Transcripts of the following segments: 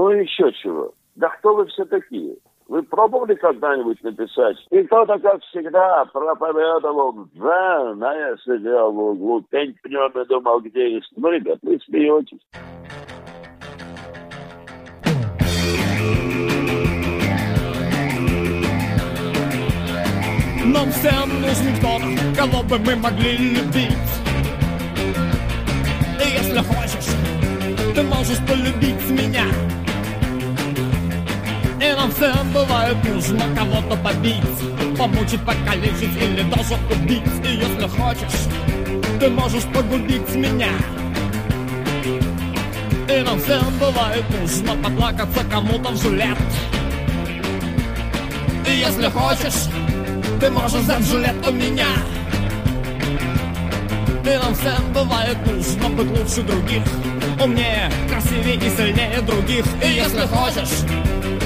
Ну и еще чего. Да кто вы все такие? Вы пробовали когда-нибудь написать? И кто-то, как всегда, проповедовал дзен, а я сидел в углу, пень пнем и думал, где есть. Ну, ребят, вы смеетесь. Нам всем нужен кто-то, кого бы мы могли любить. И если хочешь, ты можешь полюбить меня. Всем бывает нужно кого-то побить. Помучить, покалечить или даже убить. И если хочешь, ты можешь погубить меня. И нам всем бывает нужно поплакаться кому-то в жилет. И если хочешь, ты можешь взять жилет у меня. И нам всем бывает нужно быть лучше других. Умнее, красивее и сильнее других. И если хочешь,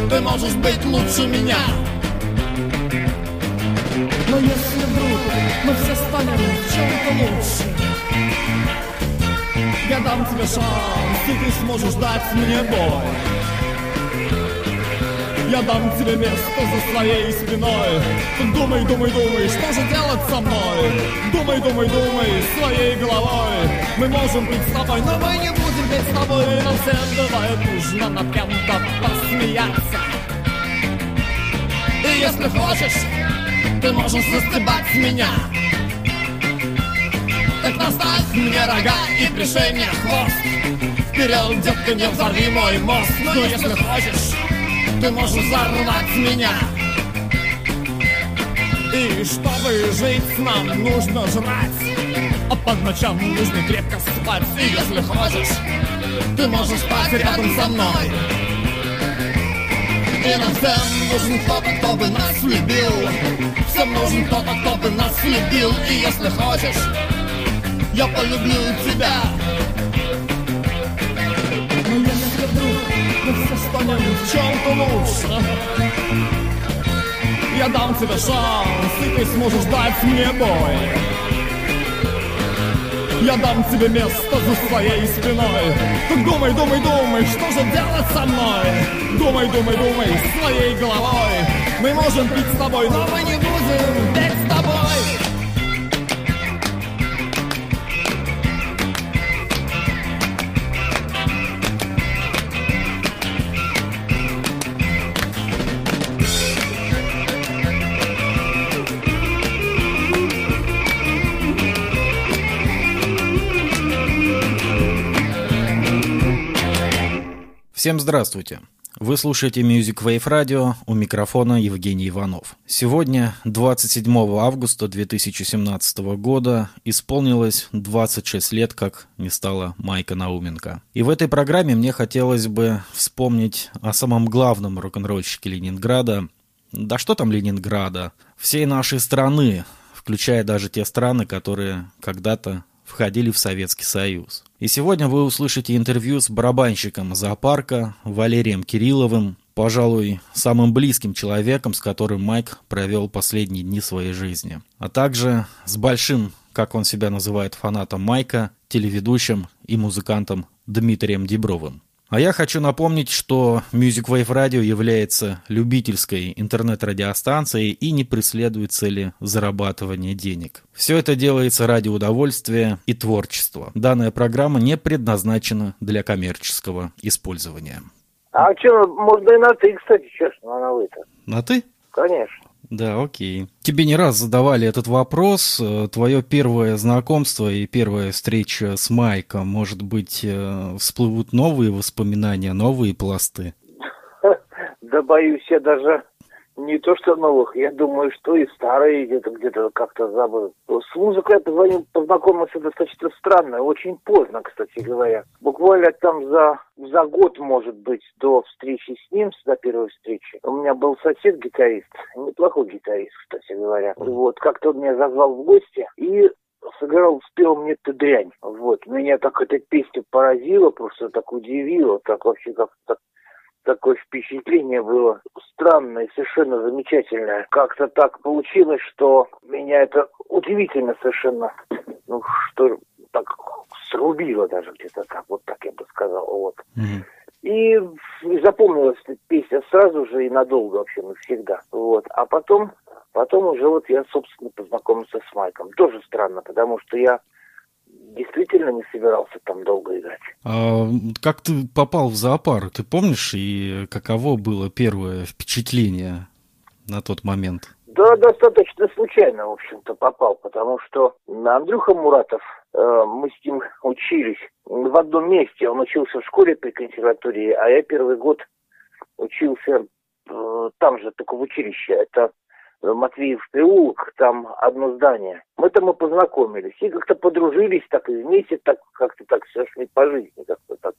ты можешь быть лучше меня. Но если вдруг мы все станем в чем-то лучше? Я дам тебе шанс, и ты сможешь дать мне бой. Я дам тебе место за своей спиной. Думай, думай, думай, что же делать со мной? Думай, думай, думай, своей головой. Мы можем быть с тобой, но мы не будем быть с тобой Нам всем бывает нужно над кем-то посмеяться. И если хочешь, ты можешь застебать меня. Так наставь мне рога и пришей мне хвост. Вперед, детка, не взорви мой мозг. Но если хочешь, ты можешь взорвать меня. И чтобы жить нам нужно жрать А по ночам нужно крепко спать И если хочешь, ты можешь спать рядом со мной. И нам всем нужен кто-то, кто бы нас любил. Всем нужен кто-то, кто бы нас любил. И если хочешь, я полюблю тебя. Но если вдруг мы все станем в чем-то лучше. Я дам тебе шанс, и ты сможешь дать мне бой Я дам тебе место за своей спиной. Думай, думай, думай, что же делать со мной? Думай, думай, думай, своей головой. Мы можем пить с тобой, но мы не будем Всем здравствуйте! Вы слушаете Music Wave Radio, у микрофона Евгений Иванов. Сегодня, 27 августа 2017 года, исполнилось 26 лет, как не стало Майка Науменко. И в этой программе мне хотелось бы вспомнить о самом главном рок-н-ролльщике Ленинграда, да что там Ленинграда, всей нашей страны, включая даже те страны, которые когда-то входили в Советский Союз. И сегодня вы услышите интервью с барабанщиком зоопарка Валерием Кирилловым, пожалуй, самым близким человеком, с которым Майк провел последние дни своей жизни. А также с большим, как он себя называет, фанатом Майка, телеведущим и музыкантом Дмитрием Дебровым. А я хочу напомнить, что Music Wave Radio является любительской интернет-радиостанцией и не преследует цели зарабатывания денег. Все это делается ради удовольствия и творчества. Данная программа не предназначена для коммерческого использования. А что, можно и на ты, кстати, честно, на вы-то. На ты? Конечно. Да, окей. Тебе не раз задавали этот вопрос. Э, Твое первое знакомство и первая встреча с Майком, может быть, э, всплывут новые воспоминания, новые пласты? Да боюсь, я даже не то что новых, я думаю, что и старые где-то где-то как-то забыл. С музыкой я познакомился достаточно странно, очень поздно, кстати говоря. Буквально там за, за год, может быть, до встречи с ним, до первой встречи. У меня был сосед-гитарист, неплохой гитарист, кстати говоря. Вот, как-то он меня зазвал в гости и сыграл, спел мне эту дрянь. Вот, меня так эта песня поразила, просто так удивила, так вообще как-то так такое впечатление было странное, совершенно замечательное. Как-то так получилось, что меня это удивительно совершенно, ну, что так срубило даже где-то так, вот так я бы сказал, вот. Мгм. И запомнилась эта песня сразу же и надолго вообще, навсегда. Вот. А потом, потом уже вот я, собственно, познакомился с Майком. Тоже странно, потому что я действительно не собирался там долго играть. А как ты попал в зоопарк? Ты помнишь, и каково было первое впечатление на тот момент? Да, достаточно случайно, в общем-то, попал, потому что Андрюха Муратов, э, мы с ним учились в одном месте. Он учился в школе при консерватории, а я первый год учился э, там же, только в училище. Это Матвеев переулок, там одно здание. Мы там и познакомились, и как-то подружились, так и вместе, так как-то так сошли по жизни, как-то так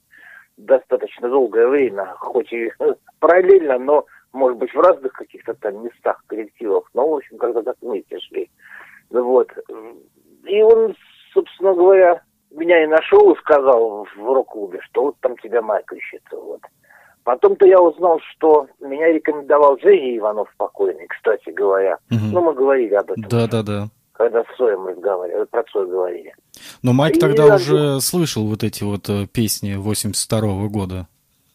достаточно долгое время, хоть и параллельно, но может быть, в разных каких-то там местах, коллективах, но, в общем, когда так вместе шли. Вот. И он, собственно говоря, меня и нашел и сказал в рок-клубе, что вот там тебя Майк ищет. Вот. Потом-то я узнал, что меня рекомендовал Женя Иванов покойный, кстати говоря. Угу. Ну, мы говорили об этом. Да, да, да. Когда с Цоем разговаривали, про Цой говорили. Но Майк и тогда я... уже слышал вот эти вот э, песни 82 -го года,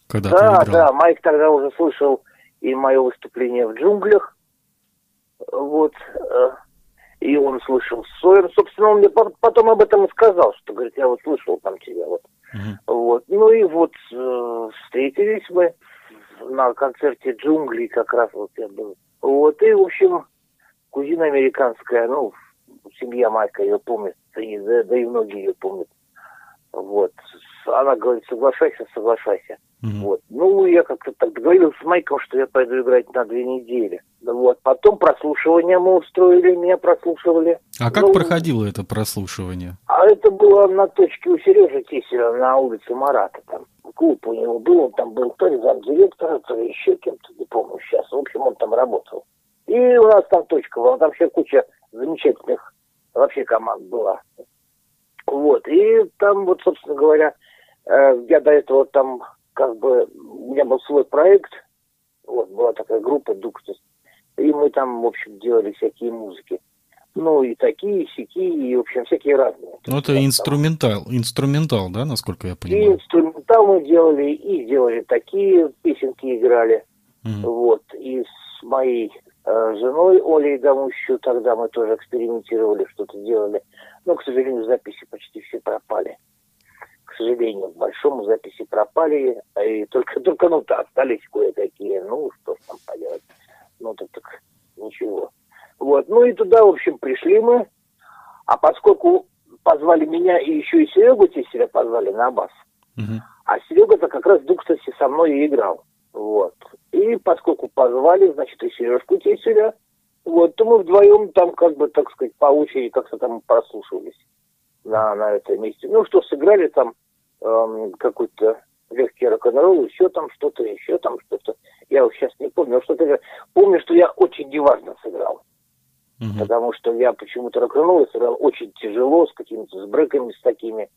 когда да, ты играл. Да, Майк тогда уже слышал и мое выступление в джунглях. Вот. И он слышал Сойер. Собственно, он мне потом об этом и сказал, что, говорит, я вот слышал там тебя. Вот. Uh-huh. вот. Ну и вот э, встретились мы на концерте джунглей как раз вот я был. Вот. И, в общем, кузина американская, ну, семья Майка ее помнит, и, да, да и многие ее помнят. Вот. Она говорит, соглашайся, соглашайся. Mm-hmm. Вот. Ну, я как-то так договорился с Майком, что я пойду играть на две недели. Вот. Потом прослушивание мы устроили, меня прослушивали. А как ну, проходило это прослушивание? А это было на точке у Сережи Киселя на улице Марата. Там клуб у него был, он там был то ли замдиректора, то ли еще кем-то, не помню сейчас. В общем, он там работал. И у нас там точка была, там вообще куча замечательных вообще команд была. Вот. И там вот, собственно говоря, я до этого там как бы у меня был свой проект, вот, была такая группа Дуктус, и мы там, в общем, делали всякие музыки. Ну, и такие, и сякие, и, в общем, всякие разные. Ну, это инструментал, инструментал, да, насколько я понимаю? И инструментал мы делали, и делали такие песенки, играли. Mm. Вот, и с моей э, женой Олей Дамущу тогда мы тоже экспериментировали, что-то делали. Но, к сожалению, записи почти все пропали к сожалению, к большому записи пропали, и только, только ну, то остались кое-какие, ну, что ж там поделать, ну, так, так ничего. Вот, ну и туда, в общем, пришли мы, а поскольку позвали меня и еще и Серегу Теселя позвали на бас, uh а Серега-то как раз в Дукстасе со мной и играл, вот. И поскольку позвали, значит, и Сережку Теселя, вот, то мы вдвоем там, как бы, так сказать, по очереди как-то там прослушивались на, на этом месте. Ну, что, сыграли там эм, какой-то легкий рок-н-ролл, еще там что-то, еще там что-то. Я вот сейчас не помню, но что-то... Помню, что я очень неважно сыграл. Угу. Потому что я почему-то рок-н-ролл сыграл очень тяжело, с какими-то с бреками, с такими.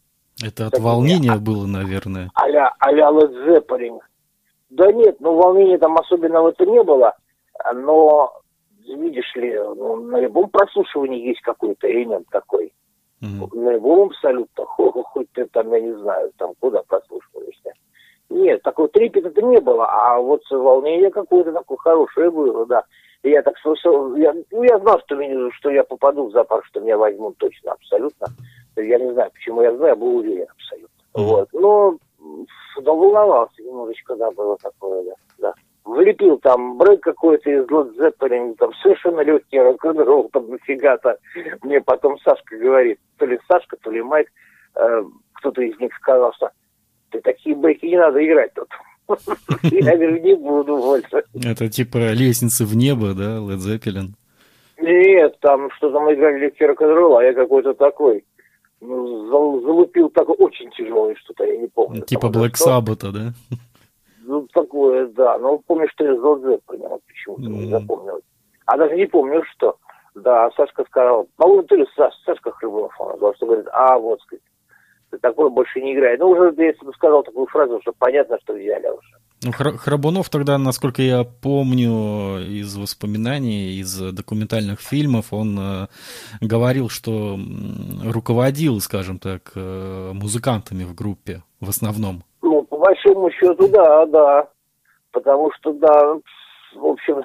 Это от такими, волнения а, было, наверное. А-ля, а-ля. Да нет, ну волнения там особенного это не было, но видишь ли, ну, на любом прослушивании есть какой-то элемент такой. Угу. На любом абсолютно, хоть ты там, я не знаю, там куда прослушиваешься. Нет, такого трепета это не было, а вот волнение какое-то такое хорошее было, да. И я так слышал, я, ну, я знал, что, меня, что я попаду в зоопарк, что меня возьмут точно, абсолютно. Я не знаю, почему я знаю, я был уверен абсолютно. Mm-hmm. Вот. Но, но волновался немножечко, да, было такое, да. Влепил там брейк какой-то из Led Zeppelin, там совершенно легкий рок-н-ролл, там нафига-то. Мне потом Сашка говорит, то ли Сашка, то ли Майк, э, кто-то из них сказал, что ты такие брейки не надо играть тут. Я говорю, не буду больше. Это типа лестницы в небо, да, Led Zeppelin? Нет, там что-то мы играли легкий рок-н-ролл, а я какой-то такой. Ну, залупил такой очень тяжелый что-то, я не помню. Типа Black Sabbath, да? Ну, такое, да. Но помню, что я ЗЛЗ понял, почему-то mm. не запомнил. А даже не помню, что. Да, Сашка сказал, по-моему, то ли Саш, Сашка Хрыбунов, он сказал, что говорит, а, вот, сказать, такое больше не играет. Ну, уже, если бы сказал такую фразу, что понятно, что взяли уже. Ну, Храбунов тогда, насколько я помню из воспоминаний, из документальных фильмов, он э, говорил, что руководил, скажем так, э, музыкантами в группе в основном большому счету, да, да. Потому что, да, в общем,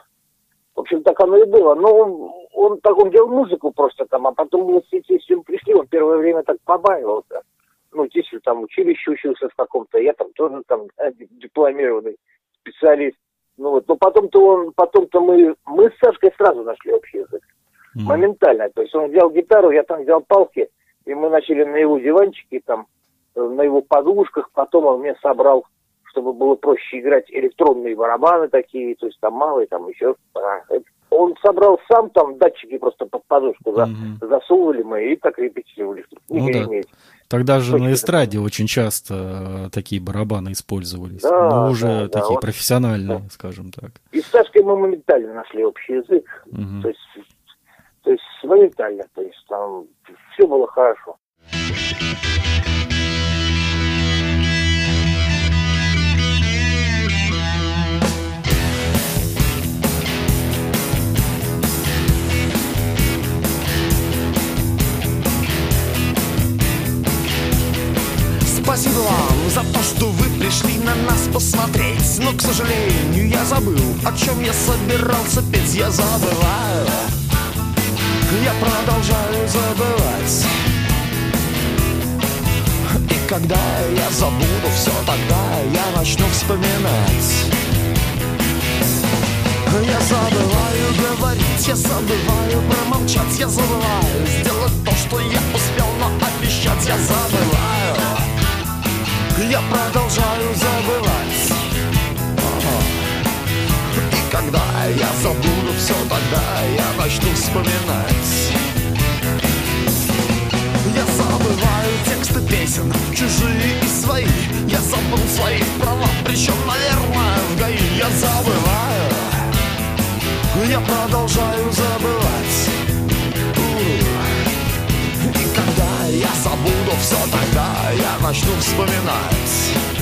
в общем, так оно и было. Но он, он так, он делал музыку просто там, а потом в институте пришли, он первое время так побаивался. Ну, здесь там училище учился в каком-то, я там тоже там дипломированный специалист. Ну вот, но потом-то он, потом-то мы, мы с Сашкой сразу нашли общий язык. Mm-hmm. Моментально. То есть он взял гитару, я там взял палки, и мы начали на его диванчике, там, на его подушках, потом он мне собрал, чтобы было проще играть электронные барабаны такие, то есть там малые, там еще. Он собрал сам там датчики просто под подушку за, mm-hmm. засовывали мы и так репетировали, чтобы не ну, Да. Тогда же на эстраде очень часто э, такие барабаны использовались. Да, но уже да, такие да, профессиональные, да. скажем так. И с Сашкой мы моментально нашли общий язык. Угу. То есть, то есть моментально, то есть там все было хорошо. Спасибо вам за то, что вы пришли на нас посмотреть. Но, к сожалению, я забыл, о чем я собирался петь. Я забываю, я продолжаю забывать. И когда я забуду все, тогда я начну вспоминать. Я забываю говорить, я забываю промолчать, я забываю сделать то, что я успел, но обещать я забываю я продолжаю забывать. И когда я забуду все, тогда я начну вспоминать. Я забываю тексты песен, чужие и свои. Я забыл свои права, причем, наверное, все тогда, я начну вспоминать.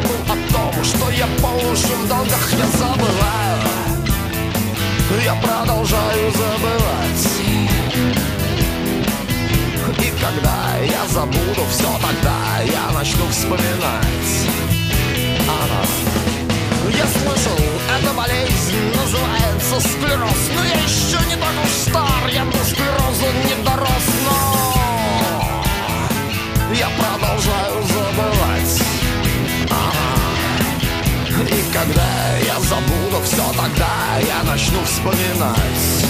Забыл о том Что я по уши в долгах Я забываю. Я продолжаю забывать. И когда я забуду все Тогда я начну вспоминать. Она я слышал, эта болезнь называется склероз Но я еще не так уж стар, я до склероза не дорос, но я продолжаю когда я забуду все, тогда я начну вспоминать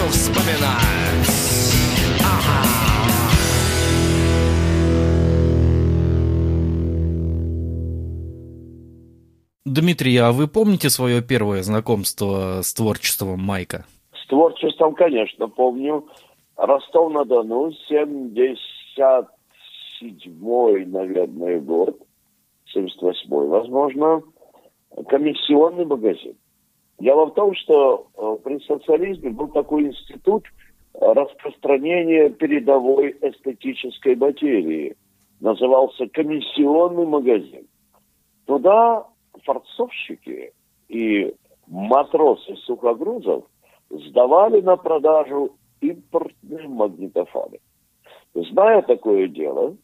начну вспоминать ага. Дмитрий, а вы помните свое первое знакомство с творчеством Майка? С творчеством, конечно, помню. Ростов-на-Дону, 70 седьмой, наверное, год, 78-й, возможно, комиссионный магазин. Дело в том, что э, при социализме был такой институт распространения передовой эстетической материи. Назывался комиссионный магазин. Туда форцовщики и матросы сухогрузов сдавали на продажу импортные магнитофоны. Зная такое дело,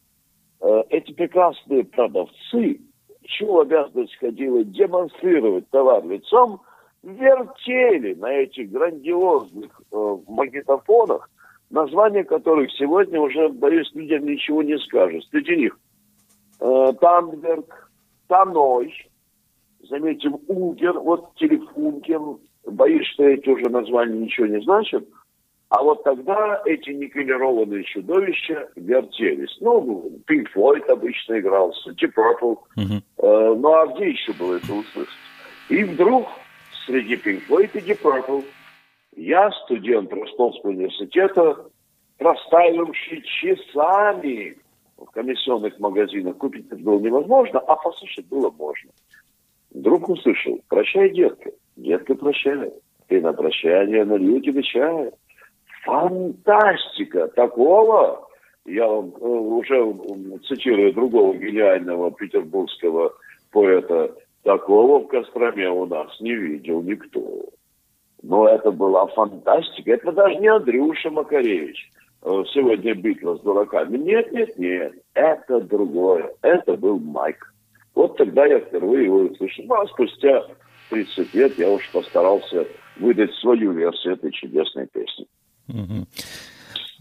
Э, эти прекрасные продавцы, чью обязанность ходила демонстрировать товар лицом, вертели на этих грандиозных э, магнитофонах, названия которых сегодня уже, боюсь, людям ничего не скажут. Среди них э, Тандберг, Таной, заметим, Угер, вот Телефункин, боюсь, что эти уже названия ничего не значат, а вот тогда эти никелированные чудовища вертелись. Ну, Pink Floyd обычно игрался, Deep Purple. Uh-huh. Э, ну, а где еще было это услышать? И вдруг среди Pink Floyd и Deep Purple я, студент Ростовского университета, простаивавший часами в комиссионных магазинах, купить это было невозможно, а послушать было можно. Вдруг услышал, прощай, детка, детка, прощай, ты на прощание налью тебе чая. Фантастика! Такого я вам э, уже цитирую другого гениального петербургского поэта, такого в Костроме у нас не видел никто. Но это была фантастика. Это даже не Андрюша Макаревич э, сегодня битва с дураками. Нет, нет, нет. Это другое. Это был Майк. Вот тогда я впервые его услышал. Ну, а спустя 30 лет я уж постарался выдать свою версию этой чудесной песни.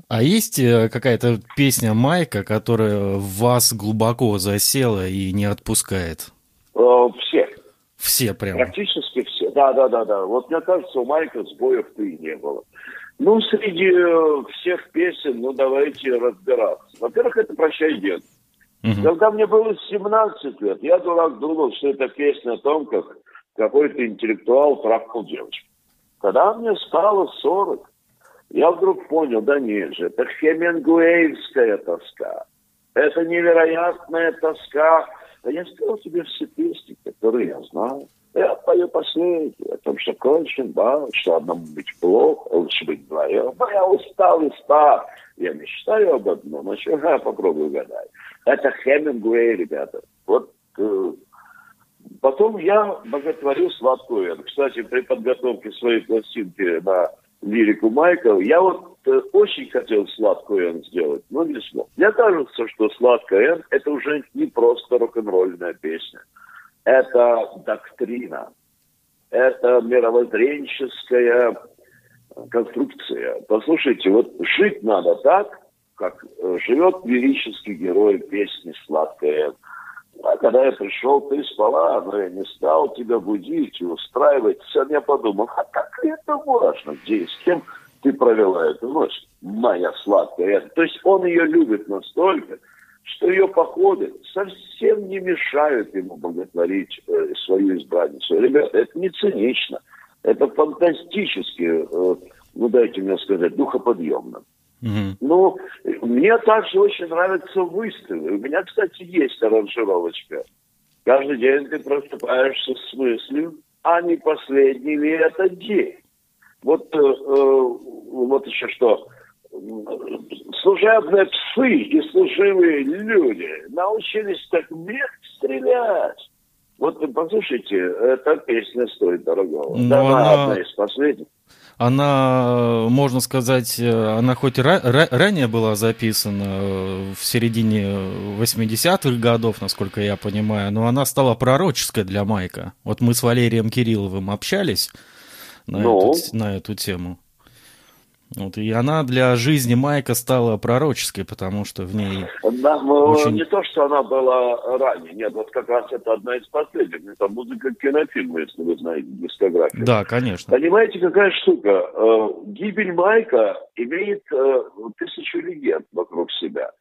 А есть э, какая-то песня Майка, которая вас глубоко засела и не отпускает? Э, все. Все прям? Практически все. Да, да, да, да. Вот мне кажется, у Майка сбоев-то и не было. Ну, среди э, всех песен, ну, давайте разбираться. Во-первых, это «Прощай, дед». Угу. Когда мне было 17 лет, я, дурак, думал, что это песня о том, как какой-то интеллектуал трахнул девочку. Когда мне стало 40, я вдруг понял, да нет же, это хемингуэйская тоска. Это невероятная тоска. А я сказал тебе все песни, которые я знаю. Я пою последнюю, о том, что кончен бал, что одному быть плохо, лучше быть вдвоем. Но я устал и стар. Я мечтаю об одном, но что я попробую угадать. Это Хемингуэй, ребята. Вот э, потом я боготворю сладкую. Кстати, при подготовке своей пластинки на лирику Майкл. Я вот э, очень хотел сладкую Н сделать, но не смог. Мне кажется, что сладкая Н это уже не просто рок-н-ролльная песня. Это доктрина. Это мировоззренческая конструкция. Послушайте, вот жить надо так, как э, живет лирический герой песни «Сладкая Н». А когда я пришел, ты спала, но я не стал тебя будить и устраивать. Сегодня я подумал, а как это важно, где и с кем ты провела эту ночь, моя сладкая. То есть он ее любит настолько, что ее походы совсем не мешают ему боготворить э, свою избранницу. Ребята, это не цинично, это фантастически, э, ну дайте мне сказать, духоподъемно. Угу. Ну, мне также очень нравятся выставы. У меня, кстати, есть аранжировочка. Каждый день ты просыпаешься с мыслью, а не последний ли это день. Вот, э, э, вот еще что. Служебные псы и служивые люди научились так мех стрелять. Вот послушайте, эта песня стоит дорогого. Но да, она одна из последних она, можно сказать, она хоть ра- ра- ранее была записана в середине 80-х годов, насколько я понимаю, но она стала пророческой для Майка. Вот мы с Валерием Кирилловым общались на, ну. эту, на эту тему. Вот, и она для жизни Майка стала пророческой, потому что в ней... Да, ну, очень... Не то, что она была ранее, нет, вот как раз это одна из последних. Это музыка кинофильма, если вы знаете дискографию. Да, конечно. Понимаете, какая штука? Э, гибель Майка имеет э, тысячу легенд вокруг себя.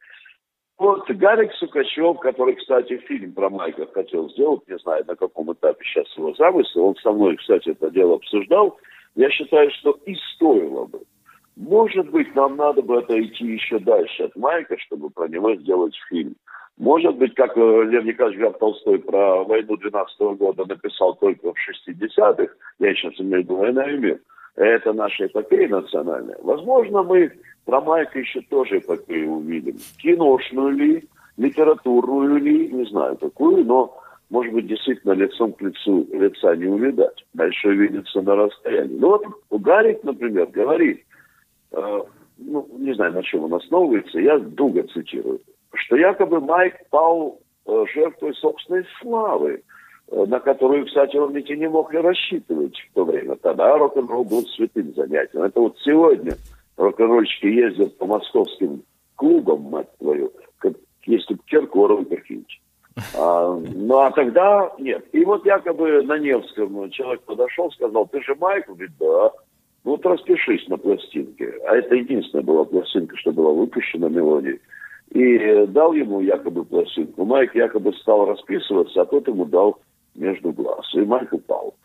Вот Гарик Сукачев, который, кстати, фильм про Майка хотел сделать, не знаю, на каком этапе сейчас его замысел, он со мной, кстати, это дело обсуждал, я считаю, что и стоило бы. Может быть, нам надо бы отойти еще дальше от Майка, чтобы про него сделать фильм. Может быть, как э, Лев Николаевич Граф Толстой про войну 12 -го года написал только в 60-х, я сейчас имею в виду «Война и мир», это наша эпопея национальная. Возможно, мы про Майка еще тоже эпопею увидим. Киношную ли, литературную ли, не знаю какую, но, может быть, действительно лицом к лицу лица не увидать. Дальше увидится на расстоянии. Ну вот Гарик, например, говорит – ну, не знаю, на чем он основывается, я Дуга цитирую, что якобы Майк пал э, жертвой собственной славы. э, на которую, кстати, он ведь и не мог и рассчитывать в то время. Тогда рок-н-ролл был святым занятием. Это вот сегодня рок-н-ролльщики ездят по московским клубам, мать твою, как если бы Киркоров какие-нибудь. А, ну, а тогда нет. И вот якобы на Невском человек подошел, сказал, ты же Майк? Говорит, да. Ну, вот распишись на пластинке. А это единственная была пластинка, что была выпущена мелодией. И дал ему якобы пластинку. Майк якобы стал расписываться, а тот ему дал между глаз. И Майк упал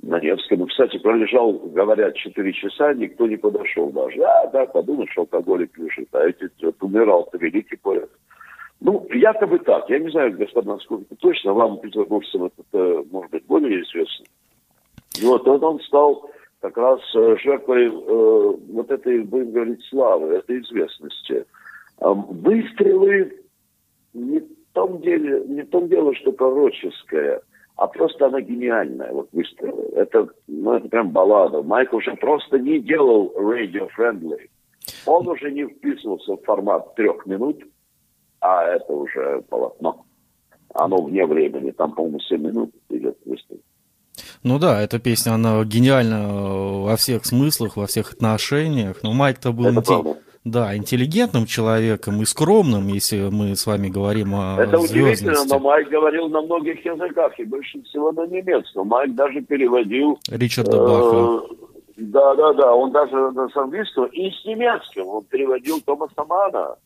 на Невском. Кстати, пролежал, говорят, 4 часа, никто не подошел даже. А, да, подумаешь, алкоголик лежит. А эти вот, умирал-то великий поэт. Ну, якобы так. Я не знаю, господа, насколько точно. Вам, петербуржцам, это, э, может быть, более известно. Вот, он стал как раз э, жертвой э, вот этой, будем говорить, славы, этой известности. Э, выстрелы не в том деле, не в том дело, что пророческое, а просто она гениальная, вот выстрелы. Это, ну, это прям баллада. Майк уже просто не делал radio-friendly. Он уже не вписывался в формат трех минут, а это уже полотно. Оно вне времени, там, по-моему, 7 минут идет выстрел. Ну да, эта песня, она гениальна э, во всех смыслах, во всех отношениях. Но Майк-то был инте... да, интеллигентным человеком и скромным, если мы с вами говорим о Это удивительно, но Майк говорил на многих языках, и больше всего на немецком. Майк даже переводил... Ричарда э, Баха. Да, да, да, он даже с английского и с немецким. Он переводил Томаса Мана.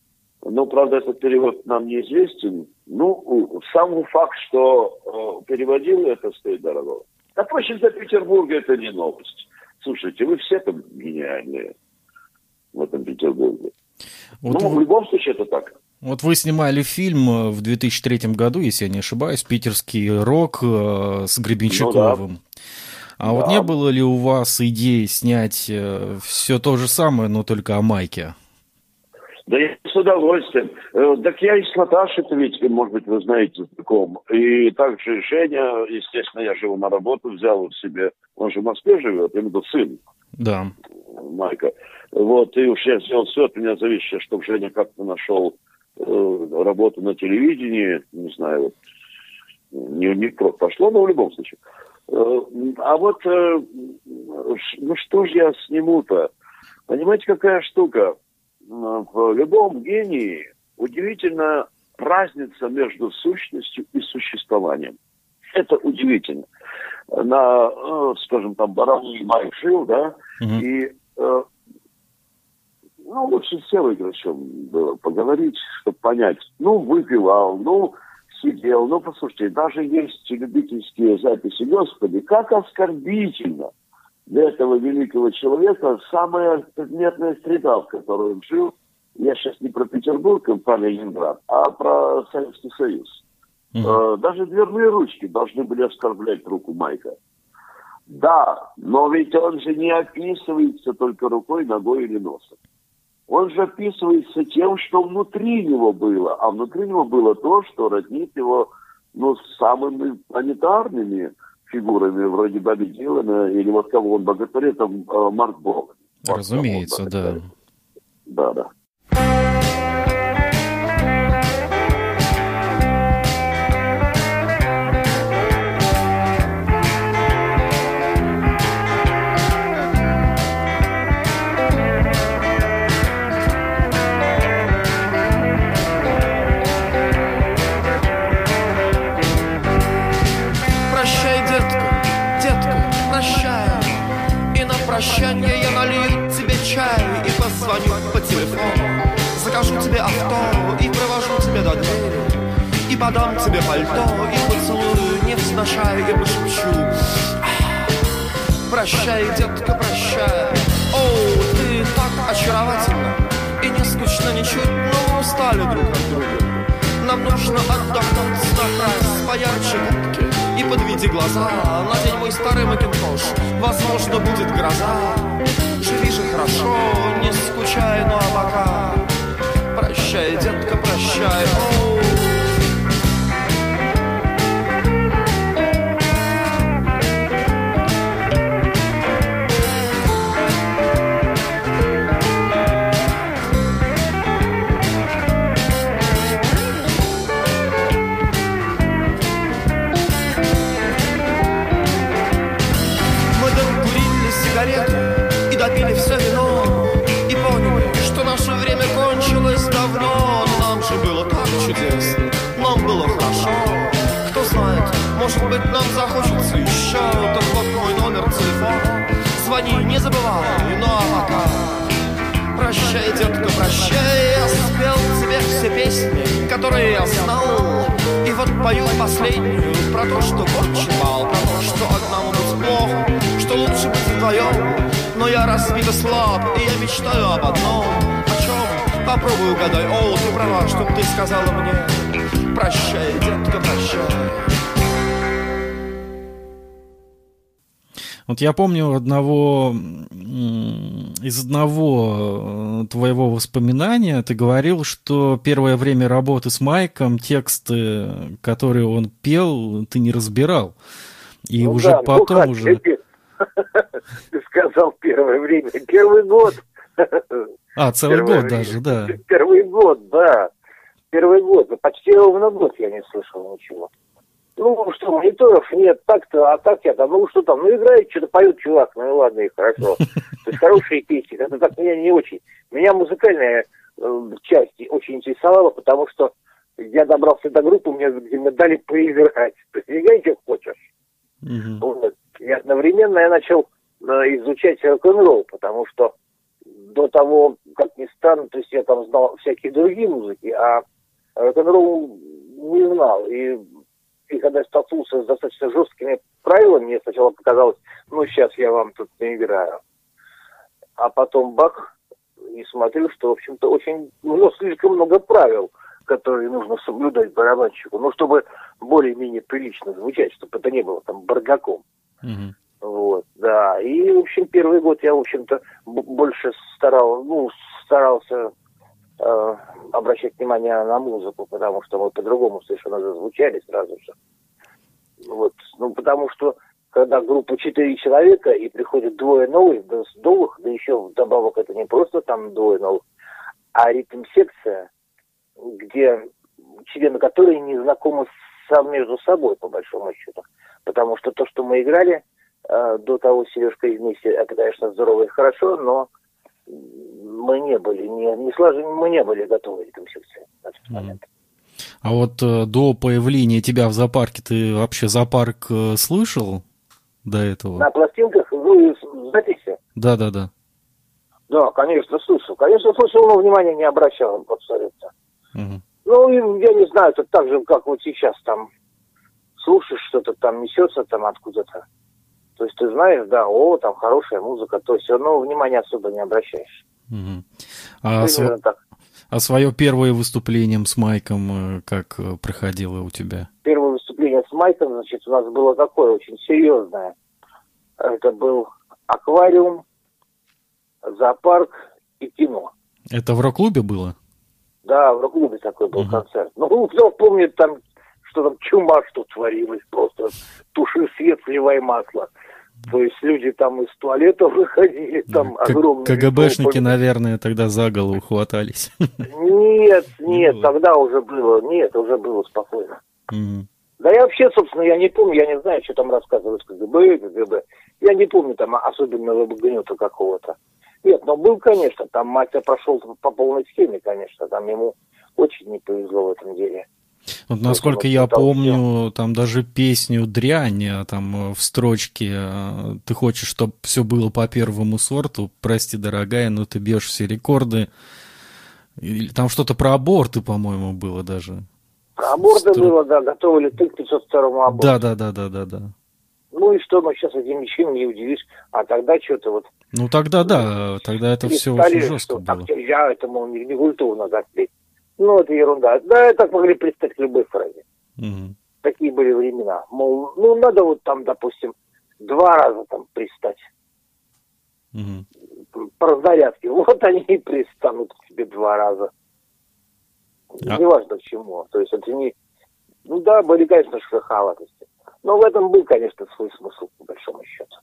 Ну, правда, этот перевод нам неизвестен. Ну, сам факт, что э, переводил это стоит дорого. Впрочем, для Петербурга это не новость. Слушайте, вы все там гениальные в этом Петербурге. Вот ну, вы... в любом случае это так. Вот вы снимали фильм э, в 2003 году, если я не ошибаюсь, «Питерский рок» э, с Гребенщиковым. Ну, да. А да. вот не было ли у вас идеи снять э, все то же самое, но только о Майке? Да я с удовольствием. Э, так я и с Наташей-то ведь, может быть, вы знаете, знаком. И также Женя, естественно, я же его на работу взял в себе. Он же в Москве живет, именно сын. Да. Майка. Вот, и уж я сделал все от меня зависящее, чтобы Женя как-то нашел э, работу на телевидении, не знаю, вот, не, не пошло, но в любом случае. Э, а вот, э, ну что же я сниму-то? Понимаете, какая штука? В любом гении удивительно разница между сущностью и существованием. Это удивительно. На, э, скажем, там, Барановый Майк жил, да, mm и, э, ну, лучше с Севой было поговорить, чтобы понять. Ну, выпивал, ну, сидел. Ну, послушайте, даже есть любительские записи. Господи, как оскорбительно – для этого великого человека самая предметная среда, в которой он жил, я сейчас не про Петербург и про Ленинград, а про Советский Союз. Mm-hmm. Даже дверные ручки должны были оскорблять руку Майка. Да, но ведь он же не описывается только рукой, ногой или носом. Он же описывается тем, что внутри него было. А внутри него было то, что роднит его ну, с самыми планетарными фигурами вроде Баби Дилана или вот кого он боготворит, там э, Марк Бог. Разумеется, да. Да, да. Пальто и поцелую невзначай И пошепчу. Прощай, детка, прощай. О, ты так очаровательна И не скучно ничуть, но устали друг от друга. Нам нужно отдохнуть на раз поярче губки и подведи глаза. Надень мой старый макинтош Возможно, будет гроза. Живи же хорошо, не скучай, ну а пока Прощай, детка, прощай, оу Звони, не забывай, ну а пока Прощай, детка, прощай, я спел тебе все песни, которые я знал. И вот пою последнюю про то, что очень мало, про то, что одному быть плохо, что лучше быть вдвоем. Но я разбит и слаб, и я мечтаю об одном. О чем? Попробуй угадай. О, ты права, чтоб ты сказала мне. Прощай, детка, прощай. Вот я помню одного из одного э, твоего воспоминания ты говорил, что первое время работы с Майком тексты, которые он пел, ты не разбирал. И ну уже да, потом ну, уже... Ты сказал первое время. Первый год. А, целый первое год время. даже, да. Первый год, да. Первый год. Почти ровно год я не слышал ничего. Ну, что, мониторов нет, так-то, а так я там, ну, что там, ну, играет, что-то поет чувак, ну, и ладно, и хорошо. То есть хорошие песни, это так меня не очень. Меня музыкальная э, часть очень интересовала, потому что я добрался до группы, мне, где мне дали поиграть. То есть играй, что хочешь. Mm-hmm. Вот. И одновременно я начал э, изучать рок-н-ролл, потому что до того, как ни странно, то есть я там знал всякие другие музыки, а рок-н-ролл не знал. И и когда я столкнулся с достаточно жесткими правилами, мне сначала показалось, ну, сейчас я вам тут не играю. А потом бах, и смотрю, что, в общем-то, очень, ну, слишком много правил, которые нужно соблюдать барабанщику, ну, чтобы более-менее прилично звучать, чтобы это не было там баргаком. Mm-hmm. Вот, да. И, в общем, первый год я, в общем-то, больше старал, ну, старался э, обращать внимание на музыку, потому что мы по-другому совершенно зазвучали сразу же. Вот, ну, потому что когда группа четыре человека и приходит двое новых, да, новых, да еще вдобавок это не просто там двое новых, а ритм-секция, где члены которой не знакомы сам между собой, по большому счету. Потому что то, что мы играли э, до того Сережка вместе, это, конечно, здорово и хорошо, но мы не были, не, не сложили, мы не были готовы к этой секции на тот момент. А вот э, до появления тебя в зоопарке ты вообще зоопарк э, слышал до этого? На пластинках вы в записи? Да, да, да. Да, конечно, слышал. Конечно, слышал, но внимания не обращал абсолютно. Угу. Ну, я не знаю, это так же, как вот сейчас там слушаешь, что-то там несется там откуда-то. То есть ты знаешь, да, о, там хорошая музыка, то есть равно внимания особо не обращаешь. Угу. А, св... так. а свое первое выступление с Майком э, как э, проходило у тебя? Первое выступление с Майком, значит, у нас было такое очень серьезное. Это был аквариум, зоопарк и кино. Это в рок-клубе было? Да, в рок-клубе такой был угу. концерт. Ну, кто помнит там, что там чума что творилось, просто туши свет, сливай масло. То есть люди там из туалета выходили, там К- огромные... КГБшники, толпы. наверное, тогда за голову хватались. Нет, нет, тогда уже было, нет, уже было спокойно. Да я вообще, собственно, я не помню, я не знаю, что там рассказывают КГБ, КГБ. Я не помню там особенного гнета какого-то. Нет, но был, конечно, там Матя прошел по полной схеме, конечно, там ему очень не повезло в этом деле. Вот насколько я помню, там даже песню «Дрянь», а там э, в строчке э, «Ты хочешь, чтобы все было по первому сорту, прости, дорогая, но ты бьешь все рекорды». Там что-то про аборты, по-моему, было даже. Про аборты Стро... было, да, готовили ты к 502 аборту. Да, да, да, да, да, да. Ну и что, ну сейчас этим ничем не удивишь, а тогда что-то вот... Ну тогда да, тогда это все очень жестко что, было. Так нельзя, это, мол, не культурно так петь. Ну, это ерунда. Да, так могли представить к любой фразе. Угу. Такие были времена. Мол, ну, надо вот там, допустим, два раза там пристать. Угу. По разнарядке. Вот они и пристанут к тебе два раза. А... Неважно к чему. То есть это не... Ну да, были, конечно, шероховатости. Но в этом был, конечно, свой смысл, по большому счету.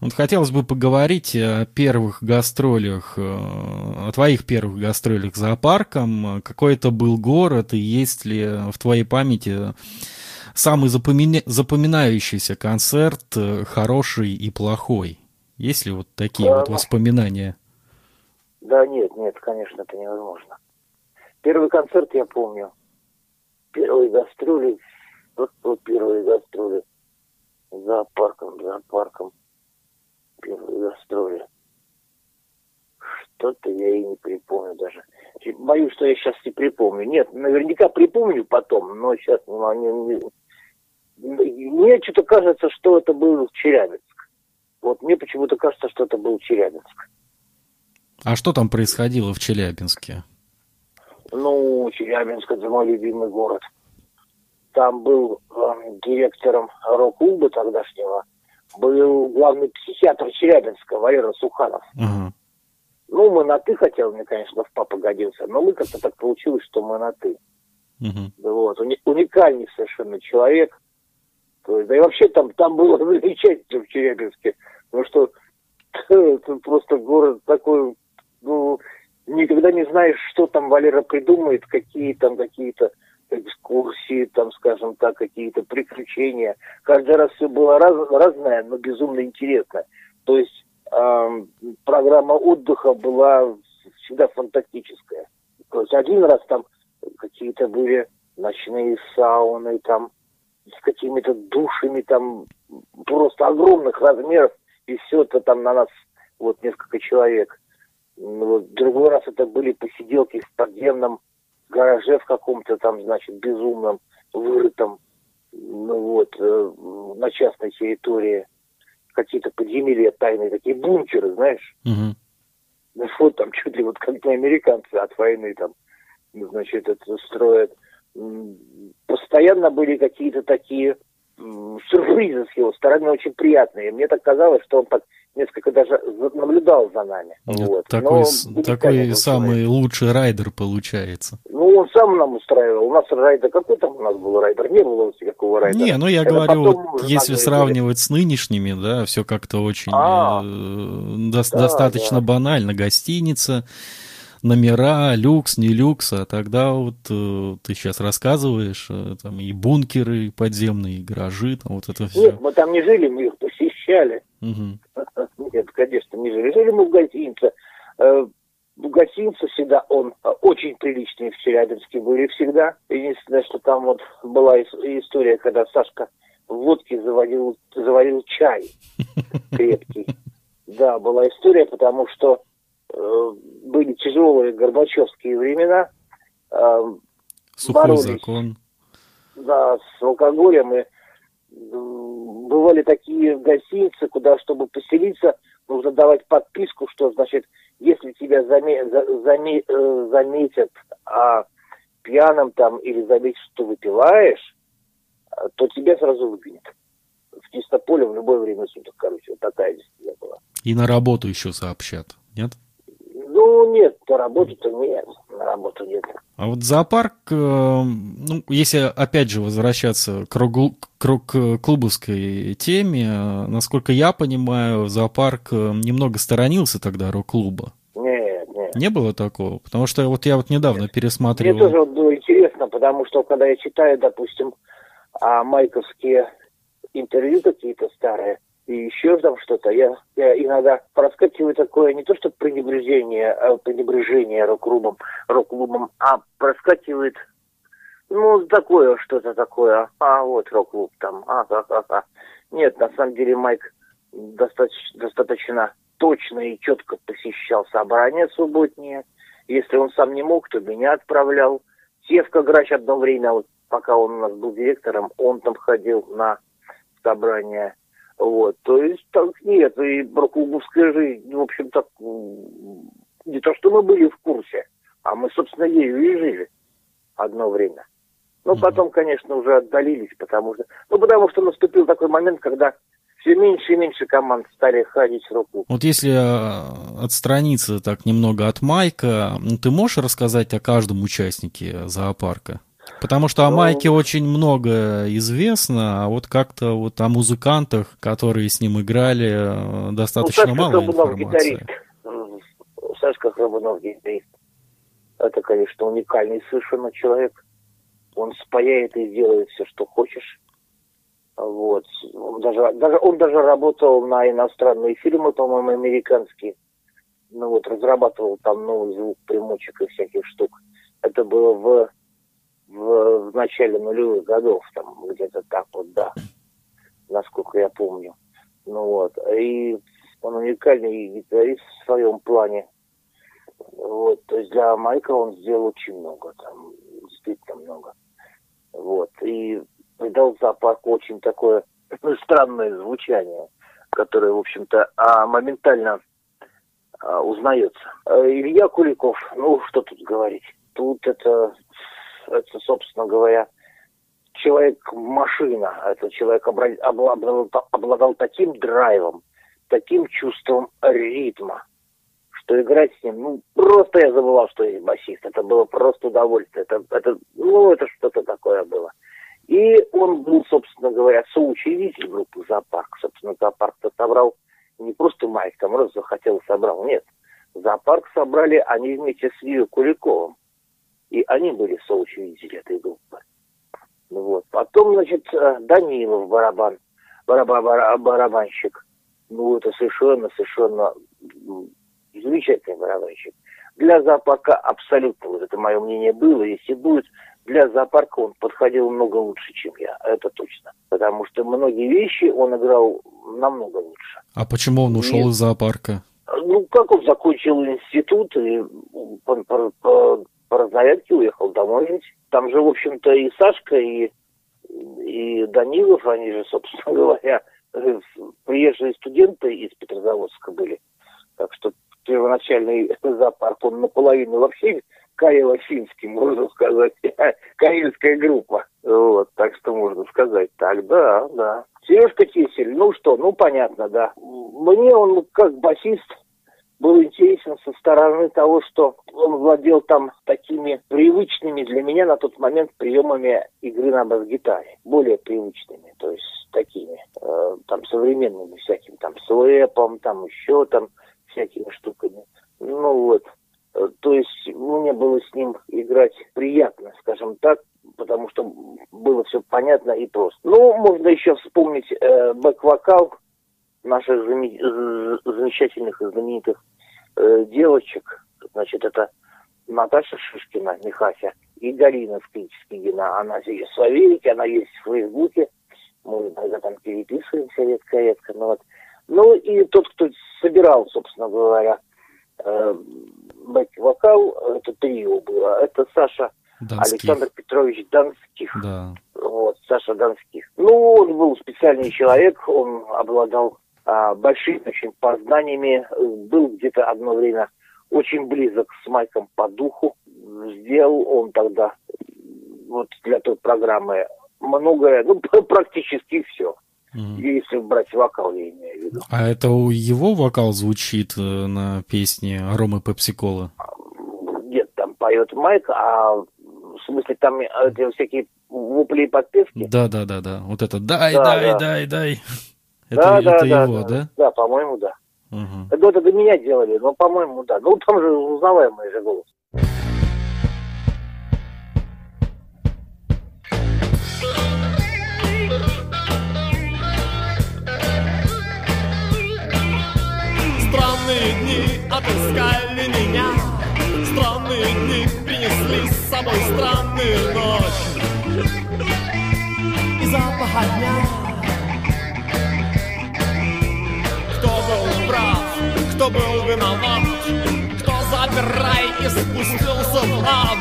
Вот хотелось бы поговорить о первых гастролях, э, о твоих первых гастролях зоопарком. Какой это был город и есть ли в твоей памяти самый запомина... запоминающийся концерт, э, хороший и плохой? Есть ли вот такие да, вот воспоминания? Да нет, нет, конечно, это невозможно. Первый концерт я помню. Первый гастроли Первые гастроли. Зоопарком, зоопарком. Первые гастроли. Что-то я и не припомню даже. Боюсь, что я сейчас не припомню. Нет, наверняка припомню потом, но сейчас не, не, мне что-то кажется, что это был Челябинск. Вот мне почему-то кажется, что это был Челябинск. А что там происходило в Челябинске? Ну, Челябинск это мой любимый город. Там был э, директором рок-клуба тогдашнего, был главный психиатр Челябинска Валера Суханов. Ага. Ну, мы на «ты» хотел, мне, конечно, в папа годился, но мы как-то так получилось, что мы на «ты». Угу. Вот, уни- уникальный совершенно человек. То есть, да и вообще там, там было замечательно в Челябинске, потому что это просто город такой, ну, никогда не знаешь, что там Валера придумает, какие там какие-то экскурсии, там, скажем так, какие-то приключения. Каждый раз все было раз, разное, но безумно интересно. То есть эм, программа отдыха была всегда фантастическая. То есть один раз там какие-то были ночные сауны, там с какими-то душами, там просто огромных размеров, и все это там на нас вот несколько человек. Ну, вот, другой раз это были посиделки в подземном гараже в каком-то там, значит, безумном, вырытом, ну вот, э, на частной территории. Какие-то подземелья тайные, такие бункеры, знаешь. Угу. Ну вот там чуть ли вот как американцы от войны там, значит, это строят. Постоянно были какие-то такие сюрпризы с его стороны очень приятные. Мне так казалось, что он так несколько даже наблюдал за нами. Вот. Такой, Но такой самый лучший райдер получается. Ну, он сам нам устраивал. У нас райдер, какой там у нас был райдер? Не было никакого райдера. Не, ну я Это говорю, вот если сравнивать с нынешними, да, все как-то очень А. э, дос- Да, достаточно да. банально. Гостиница, номера, люкс, не люкс, а тогда вот э, ты сейчас рассказываешь, э, там и бункеры подземные, и гаражи, там вот это все. Нет, мы там не жили, мы их посещали. Нет, конечно, не. Жили мы в гостинице. Э, В гостинице всегда он э, очень приличный в Челябинске были всегда. Единственное, что там вот была ис- история, когда Сашка в водке заварил, заварил чай крепкий. Да, была история, потому что э, были тяжелые горбачевские времена. Э, Сухой боролись. закон. да, с алкоголем. И бывали такие гостиницы, куда, чтобы поселиться, нужно давать подписку, что, значит, если тебя заме- за- заме- э, заметят а, пьяным там или заметят, что выпиваешь, а, то тебя сразу выгонят. В чистополе в любое время суток, короче, вот такая действительно была. И на работу еще сообщат, нет? Ну, нет, на работу-то нет, на работу нет. А вот зоопарк, э, ну, если опять же возвращаться к, ругу- к клубовской теме, э, насколько я понимаю, зоопарк э, немного сторонился тогда рок-клуба. Нет, нет. Не было такого? Потому что вот я вот недавно Мне пересматривал... тоже вот было интересно, потому что когда я читаю, допустим, а, майковские интервью какие-то старые, и еще там что-то, я, я иногда проскакиваю такое не то что пренебрежение, а пренебрежение рок-клубом, рок-клубом, а проскакивает, ну, такое что-то такое, а вот рок-клуб там, а, а, а, а. Нет, на самом деле Майк достаточно, достаточно точно и четко посещал собрания субботние. Если он сам не мог, то меня отправлял. Севка Грач одно время, вот, пока он у нас был директором, он там ходил на собрания. Вот, то есть так нет, и про клубовская жизнь, в общем, так, не то, что мы были в курсе, а мы, собственно, ею и жили одно время. Ну, Мгм. потом, конечно, уже отдалились, потому что, ну, потому что наступил такой момент, когда все меньше и меньше команд стали ходить в руку. Вот если э, отстраниться так немного от Майка, ну, ты можешь рассказать о каждом участнике зоопарка? Потому что о Майке очень много известно, а вот как-то вот о музыкантах, которые с ним играли, э, достаточно ну, мало Храбунов информации. гитарист. Сашка Храбунов гитарист. Это, конечно, уникальный совершенно человек. Он спаяет и сделает все, что хочешь. Вот. Он даже, даже, он даже работал на иностранные фильмы, по-моему, американские. Ну вот, разрабатывал там новый звук примочек и всяких штук. Это было в в, в начале нулевых годов, там где-то так вот, да, насколько я помню. Ну вот, и он уникальный гитарист в своем плане. Вот, то есть для Майка он сделал очень много, там, действительно много. Вот, и придал зоопарку очень такое странное звучание, которое, в общем-то, а, моментально а, узнается. А, Илья Куликов, ну, что тут говорить. Тут это, это собственно говоря, человек-машина. Это человек обладал, обладал таким драйвом, таким чувством ритма, что играть с ним, ну, просто я забывал, что есть басист. Это было просто удовольствие. Это, это, ну, это что-то такое было. И он был, собственно говоря, соучредитель группы «Зоопарк». Собственно, «Зоопарк»-то собрал не просто Майк, там раз захотел собрал, нет. «Зоопарк» собрали они вместе с Юрием Куликовым. И они были соучредители этой группы. Вот. Потом, значит, э, Данилов барабан, барабан, барабанщик. Ну, это совершенно, совершенно замечательный барабанщик. Для зоопарка абсолютно, вот это мое мнение было, если будет, для зоопарка он подходил много лучше, чем я, это точно. Потому что многие вещи он играл намного лучше. А почему он ушел и, из зоопарка? Ну, как он закончил институт и по, по, по, по уехал домой жить. Там же, в общем-то, и Сашка, и, и Данилов, они же, собственно говоря, приезжие студенты из Петрозаводска были. Так что первоначальный зоопарк, он наполовину вообще карело-финский, можно сказать, карельская группа. Вот, так что можно сказать так, да, да. Сережка Кисель, ну что, ну понятно, да. Мне он как басист был интересен со стороны того, что он владел там такими привычными для меня на тот момент приемами игры на бас-гитаре, более привычными, то есть такими, э, там современными всякими, там слэпом, там еще там всякими штуками. Ну вот, э, то есть мне было с ним играть приятно, скажем так, потому что было все понятно и просто. Ну, можно еще вспомнить э, бэк-вокал наших замечательных и знаменитых э, девочек. Значит, это Наташа Шишкина, Михася, и Галина Скрипскигина. Она есть в Словенике, она есть в Фейсбуке. Мы иногда там переписываемся редко-редко. Ну, вот. ну и тот, кто собирал, собственно говоря, э, бэк-вокал, это трио было. Это Саша Донских. Александр Петрович Донских. Да. Вот, Саша Донских. Ну, он был специальный человек, он обладал а, большими очень познаниями, был где-то одно время очень близок с Майком по духу. Сделал он тогда вот для той программы многое, ну, практически все. Mm. Если брать вокал, я имею в виду. А это у его вокал звучит э, на песне Ромы Пепсикола? Нет, там поет Майк, а в смысле там эти всякие вопли и подпевки? Да, да, да, да. Вот это дай, да, дай, да. дай, дай. Это, да, это да, его, да? Да, да по-моему, да. Угу. Это, это до меня делали, но, по-моему, да. Ну, там же узнаваемый же голос. Странные дни отыскали меня Странные дни принесли с собой странную ночь И запаха дня кто был виноват, кто запер рай и спустился в ад.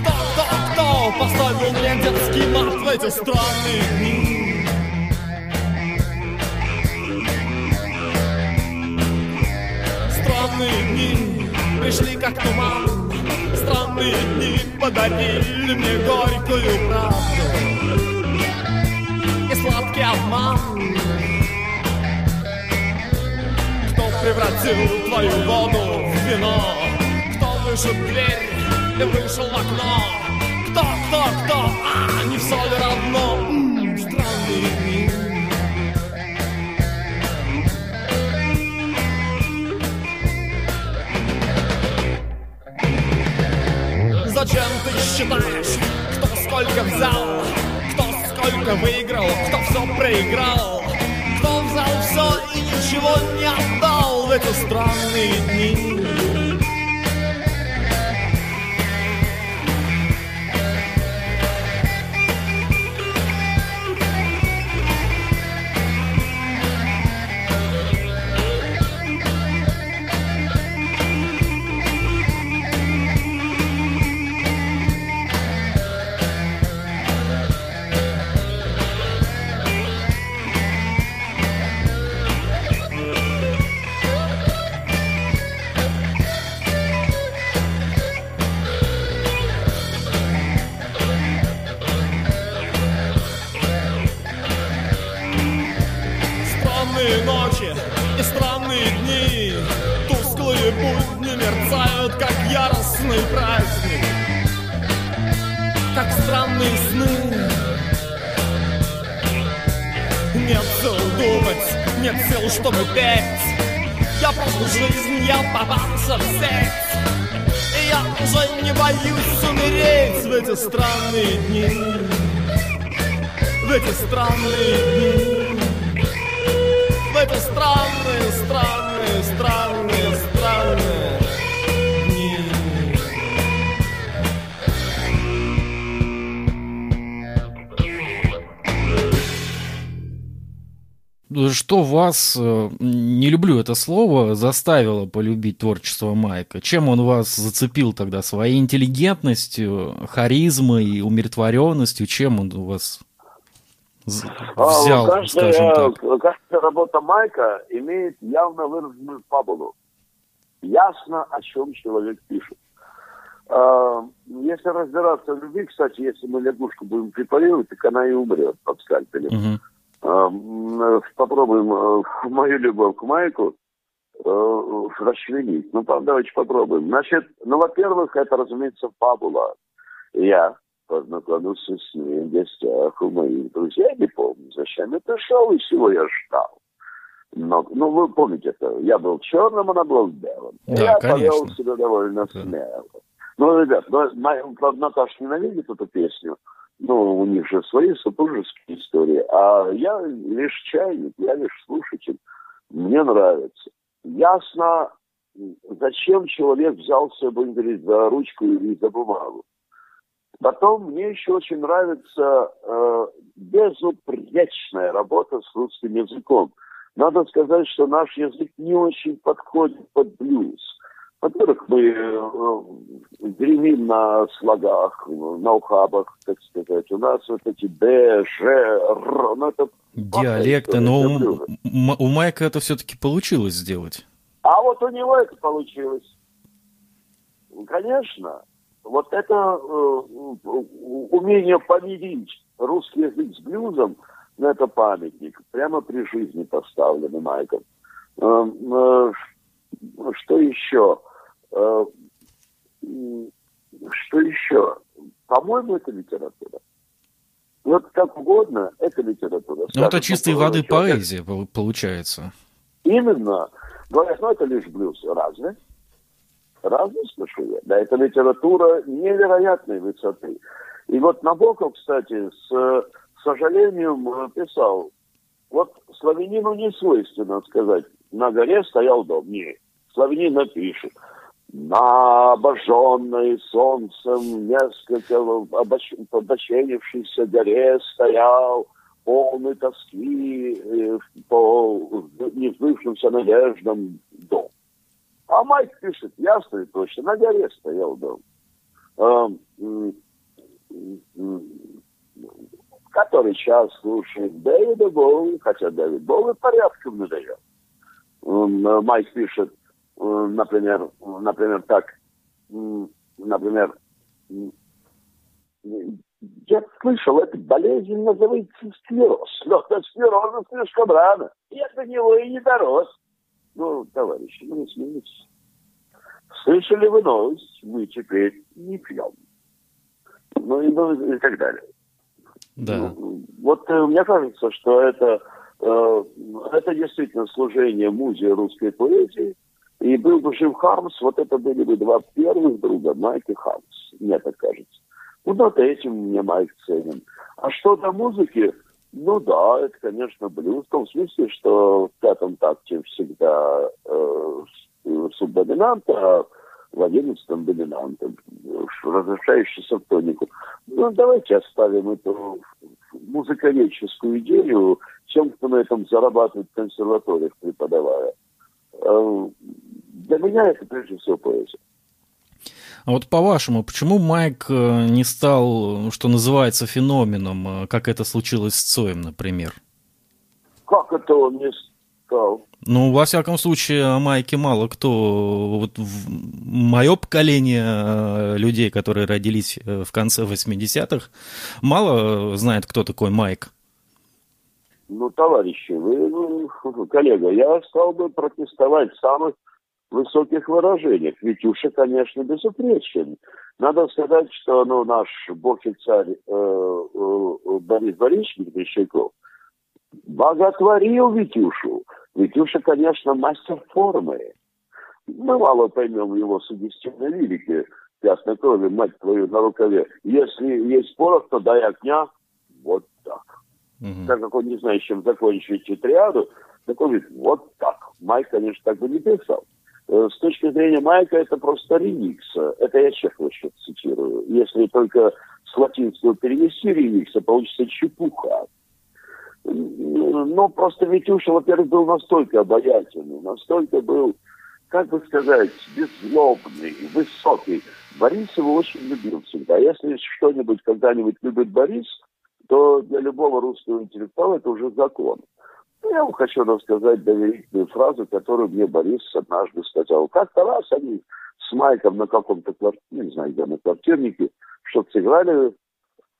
Кто, кто, кто поставил мне детский мат в эти странные дни. Странные дни пришли как туман, Странные дни подарили мне горькую правду И сладкий обман превратил твою воду в вино. Кто вышел в дверь и вышел в окно. Кто, кто, кто, а, не все ли равно. Странные дни Зачем ты считаешь, кто сколько взял? Кто сколько выиграл, кто все проиграл? Кто взял все и ничего не отдал ove to strani dni. Что вас, э, не люблю это слово, заставило полюбить творчество Майка? Чем он вас зацепил тогда? Своей интеллигентностью, харизмой, умиротворенностью? Чем он у вас А, взял, каждая, скажем так? каждая работа Майка имеет явно выраженную фабулу. Ясно, о чем человек пишет. А, если разбираться в любви, кстати, если мы лягушку будем препарировать, так она и умрет под скальпелем. Мгм. А, попробуем э, мою любовь к Майку э, расчленить. Ну, давайте попробуем. Значит, ну, во-первых, это, разумеется, фабула. Я познакомился с ней в гостях у моих друзей. Я не помню, зачем я пришел и чего я ждал. Но, ну, вы помните это. Я был черным, она была белым. Да, я конечно. повел себя довольно Да. смело. Ну, ребят, ну, Наташа ненавидит эту песню. Ну, у них же свои супружеские истории. А я лишь чайник, я лишь слушатель. Мне нравится. Ясно, зачем человек взялся, будем говорить, за ручку и за бумагу. Потом мне еще очень нравится э, безупречная работа с русским языком. Надо сказать, что наш язык не очень подходит под блюз. Во-первых, мы э, гремим на слогах, на ухабах, так сказать. У нас вот эти Д, Ж, Р, ну это... Диалекты, но у, у Майка это все-таки получилось сделать. А вот у него это получилось. Конечно. Вот это э, умение помирить русский язык с блюзом, ну, это памятник. Прямо при жизни поставленный Майком. Э, э, что еще? Э, что еще? По-моему, это литература. Вот как угодно, это литература. Ну, это чистой воды человек- поэзия пол- получается. Именно. Говорят, ну это лишь блюз. Разве? Разве, слышу я? Да, это литература невероятной высоты. И вот Набоков, кстати, с сожалением э, писал, вот славянину не свойственно сказать, на горе стоял дом. Нет, славянин напишет. На обожженной солнцем несколько обоч- обоченившейся горе стоял полный тоски э, по несбывшимся надеждам дом. А Майк пишет, ясно и точно, на горе стоял дом. Эм, Который час слушает Дэвида Боуи, хотя Дэвид Боуи порядком надоел. М, э, Майк пишет, например, например, так, например, я слышал, эта болезнь называется склероз. Но до склероза слишком рано. Я до него и не дорос. Ну, товарищи, ну не смейтесь. Слышали вы новость? Мы теперь не пьем. Ну и, ну, и так далее. Да. Ну, Вот э, мне кажется, что это, э, это действительно служение музе русской поэзии. И был бы жив Хармс, вот это были бы два первых друга, Майк и Хармс, мне так кажется. Ну, вот этим мне Майк ценен. А что до музыки, ну да, это, конечно, блюз, в том смысле, что в пятом такте всегда э, субдоминант, а в одиннадцатом доминант, э, разрешающийся в тонику. Ну, давайте оставим эту музыковедческую идею тем, кто на этом зарабатывает в консерваториях, преподавая. Для меня это прежде всего поэзия. А вот по-вашему, почему Майк э, не стал, что называется, феноменом, э, как это случилось с Цоем, например? Как это он не стал? Ну, во всяком случае, о Майке мало кто... Вот мое поколение э, людей, которые родились в конце 80-х, мало знает, кто такой Майк. Ну, товарищи, вы, коллега, я стал бы протестовать самых высоких выражениях. Витюша, конечно, безупречен. Надо сказать, что ну, наш бог и царь э, э, Борис Борисович Гребещаков боготворил Витюшу. Витюша, конечно, мастер формы. Мы мало поймем его сугестивной лирики, пятна крови, мать твою, на рукаве. Если есть порох, то дай огня. Вот так. Угу. Так как он не знает, чем закончить триаду, так он говорит, вот так. Майк, конечно, так бы не писал. Э, с точки зрения Майка это просто ремикс. Это я Чехова сейчас цитирую. Если только с латинского перевести ремикс, получится чепуха. Но просто Витюша, во-первых, был настолько обаятельный, настолько был, как бы сказать, беззлобный, высокий. Борис его очень любил всегда. Если что-нибудь когда-нибудь любит Борис, то для любого русского интеллектуала это уже закон. Я вам хочу рассказать доверительную фразу, которую мне Борис однажды сказал. Как-то раз они с Майком на каком-то квартире, не знаю где, на квартирнике, что-то сыграли.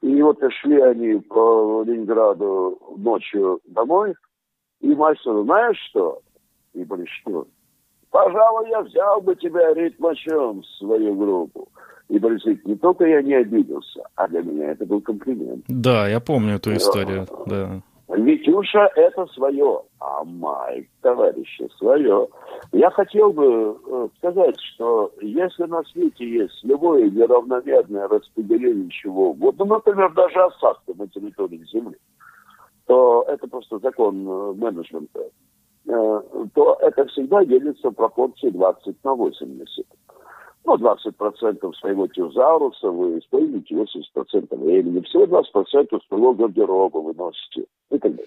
И вот шли они по Ленинграду ночью домой. И Майк сказал, знаешь что? И Борис, что? Пожалуй, я взял бы тебя ритмачом в свою группу. И Борис говорит, не только я не обиделся, а для меня это был комплимент. Да, я помню эту историю, да. Витюша – это свое, а Майк, товарищи, свое. Я хотел бы э, сказать, что если на свете есть любое неравномерное распределение чего вот, ну, например, даже осадка на территории Земли, то это просто закон э, менеджмента, э, то это всегда делится в пропорции 20 на 80 ну, 20% своего тюзауруса вы используете 80% времени, всего 20% своего гардероба вы носите и так далее.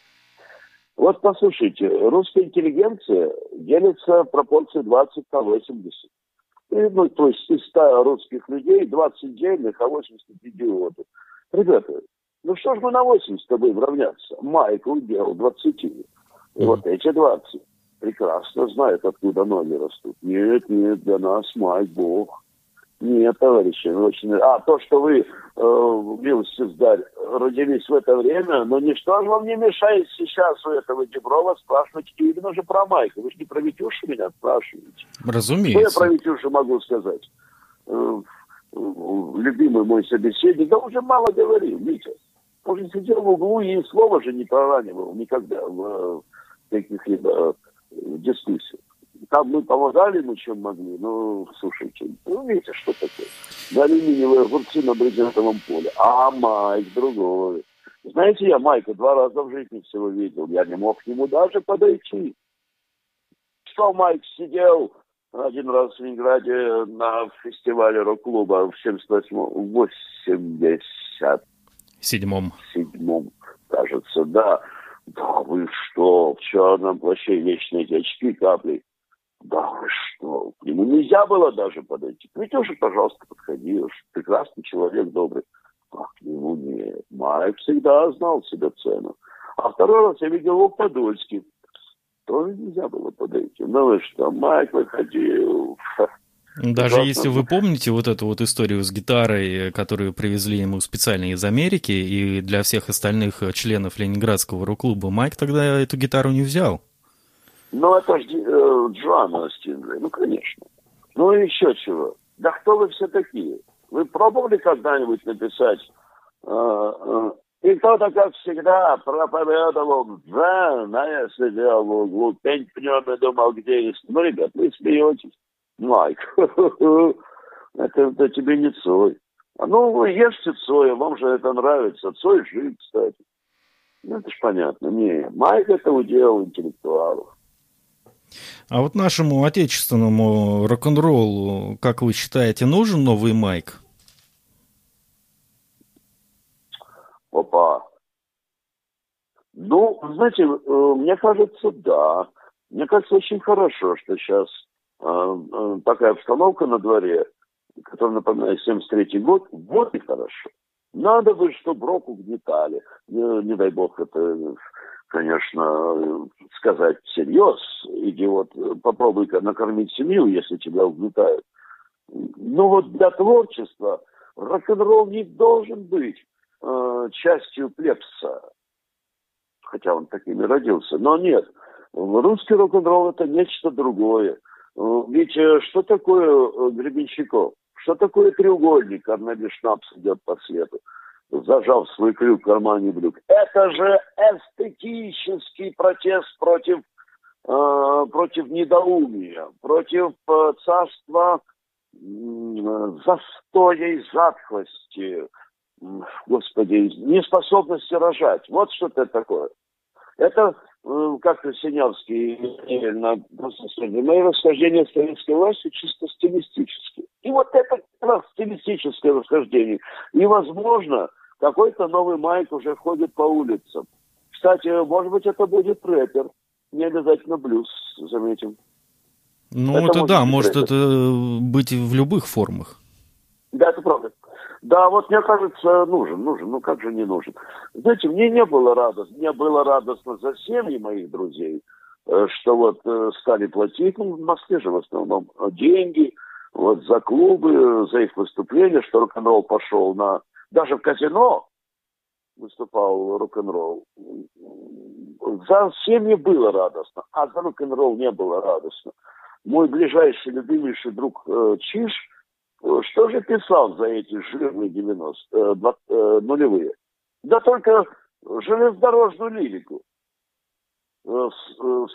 Вот послушайте, русская интеллигенция делится в пропорции 20 на 80. И, ну, то есть из 100 русских людей 20 дельных, а 80 идиотов. Ребята, ну что ж мы на 80 будем равняться? Майк удел 20. И вот эти 20 прекрасно знают, откуда ноги растут. Нет, нет, для нас мать Бог. Нет, товарищи, очень... А то, что вы, э, милости сдарь, родились в это время, но ничто же вам не мешает сейчас у этого Деброва спрашивать именно же про Майка. Вы же не про Витюшу меня спрашиваете. Разумеется. Что я про Витюшу могу сказать? Э, любимый мой собеседник, да уже мало говорил, Витя. Он же сидел в углу и слова же не проранивал никогда в каких-либо дискуссии. Там мы помогали ему, чем могли, но, слушайте, ну, видите, что такое. Алюминиевые огурцы на брезентовом поле. А Майк другой. Знаете, я Майка два раза в жизни всего видел. Я не мог к нему даже подойти. Что Майк сидел один раз в Ленинграде на фестивале рок-клуба в 78-м, 80 седьмом. седьмом, кажется, да. Да вы что, в черном плаще вечные эти очки капли. Да вы что, к нему нельзя было даже подойти. К Витюше, пожалуйста, подходи, прекрасный человек, добрый. А к нему нет. Майк всегда знал себе цену. А второй раз я видел его в Подольске. Тоже нельзя было подойти. Ну вы что, Майк выходил. Даже если вы помните вот эту вот историю с гитарой, которую привезли ему специально из Америки, и для всех остальных членов Ленинградского рок-клуба, Майк тогда эту гитару не взял. Ну, это же э, Джоанна Стингли, ну, конечно. Ну, и еще чего. Да кто вы все такие? Вы пробовали когда-нибудь написать э, э, и кто-то, как всегда, проповедовал дзен, а я сидел в углу, пень пнем и думал, где есть. Ну, ребят, вы смеетесь. Майк, это, это тебе не Цой. А ну, вы ешьте Цоя, вам же это нравится. Цой жив, кстати. Ну, это ж понятно. Не, Майк это удел интеллектуалов. А вот нашему отечественному рок-н-роллу, как вы считаете, нужен новый Майк? Опа. Ну, знаете, э, мне кажется, да. Мне кажется, очень хорошо, что сейчас такая обстановка на дворе, которая напоминает 73 год, вот и хорошо. Надо бы, чтобы рок угнетали. Не, не дай бог это, конечно, сказать всерьез. Идиот, попробуй-ка накормить семью, если тебя угнетают. Но вот для творчества рок-н-ролл не должен быть э, частью плебса. Хотя он такими родился. Но нет, русский рок-н-ролл это нечто другое. Ведь что такое Гребенщиков? Что такое треугольник? Арнольд Шнапс идет по свету, зажав свой крюк в кармане брюк. Это же эстетический протест против, э, против недоумия, против э, царства э, застоя и затхлости, господи, неспособности рожать. Вот что это такое. Это Э, как Синявский на мои расхождения с советской властью чисто стилистически. И вот это как раз стилистическое расхождение. И, возможно, какой-то новый майк уже ходит по улицам. Кстати, может быть, это будет рэпер. Не обязательно блюз, заметим. Ну, это, это да, может рэпер. это быть в любых формах. Да, это правда. Да, вот мне кажется, нужен, нужен. Ну как же не нужен? Знаете, мне не было радостно, мне было радостно за семьи моих друзей, э, что вот э, стали платить, ну, в Москве же в основном, э, деньги, вот за клубы, за их выступления, что рок-н-ролл пошел на... Даже в казино выступал рок-н-ролл. За семьи было радостно, а за рок-н-ролл не было радостно. Мой ближайший, любимейший друг Чиш – что же писал за эти жирные 90 э, э, нулевые? Да только железнодорожную лирику. Э,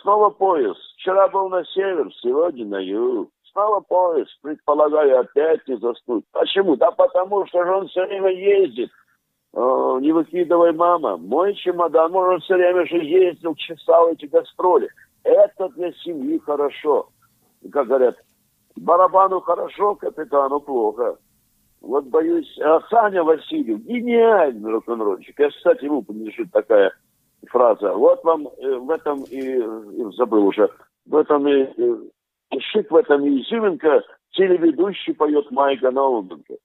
снова поезд. Вчера был на север, сегодня на юг. Снова поезд. Предполагаю, опять не заснуть. Почему? Да потому что же он все время ездит. Не выкидывай, мама. Мой чемодан, может, все время же ездил, чесал эти гастроли. Это для семьи хорошо. Как говорят, Барабану хорошо, капитану плохо. Вот боюсь, а Саня Васильев, гениальный рок-н-ролльщик. Я, кстати, ему принадлежит такая фраза. Вот вам э, в этом и, и забыл уже, в этом и, и шик, в этом и изюминка, телеведущий поет Майка Науменко.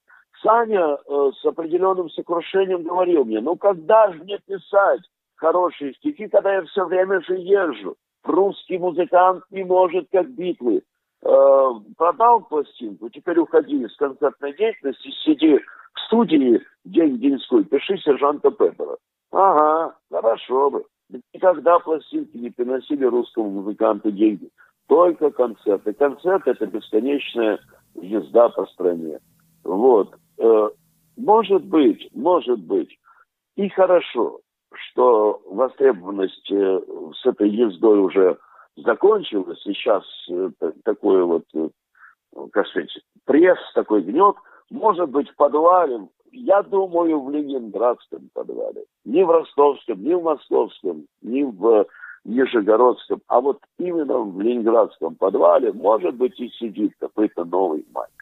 Саня э, с определенным сокрушением говорил мне, ну когда же мне писать хорошие стихи, когда я все время же езжу? Русский музыкант не может, как битвы, э, продал пластинку, теперь уходи из концертной деятельности, сиди в студии день-деньской, пиши сержанта Пеппера. Ага, хорошо бы. Никогда пластинки не приносили русскому музыканту деньги. Только концерты. Концерт – это бесконечная езда по стране. Вот. Э, может быть, может быть, и хорошо, что востребованность э, с этой ездой уже закончилось, сейчас э, такое вот, э, как сказать, пресс такой гнет, может быть, в подвале, я думаю, в Ленинградском подвале. Не в Ростовском, не в Московском, не в Нижегородском, а вот именно в Ленинградском подвале, может быть, и сидит какой-то новый майк.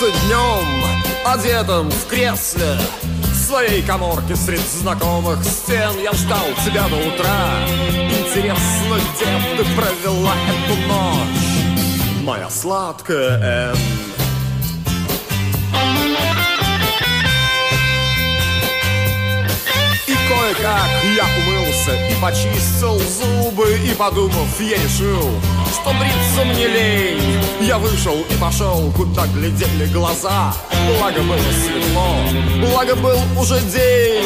Проснулся днем, одетым в кресле В своей коморке среди знакомых стен. Я ждал тебя до утра. Интересно, где ты провела эту ночь Моя сладкая Энн? И кое-как я умылся и почистил зубы И подумав, я решил, что бриться мне лень. Я вышел и пошел, куда глядели глаза. Благо было светло, благо был уже день.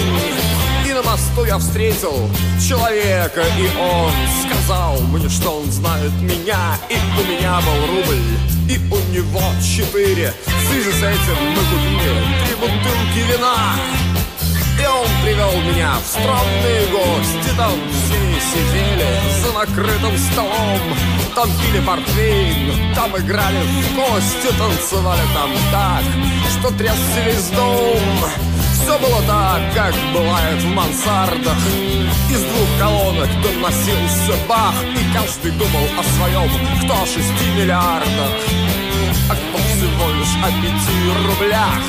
И на мосту я встретил человека И он сказал мне, что он знает меня. И у меня был рубль, и у него четыре. В связи с этим мы купили три бутылки вина и он привел меня в странные гости Там все сидели за накрытым столом. Там пили портвейн, там играли в кости Танцевали там так, что трясся весь дом. Все было так, как бывает в мансардах. Из двух колонок доносился бах И каждый думал о своем, кто о шести миллиардах о пяти рублях.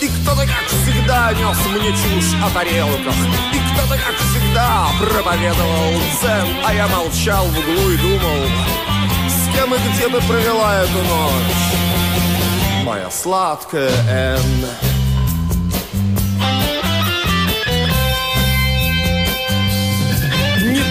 И кто-то, как всегда, нес мне чушь о тарелках. И кто-то, как всегда, проповедовал дзен А я молчал в углу и думал С кем и где бы провела эту ночь. Моя сладкая Энн. Не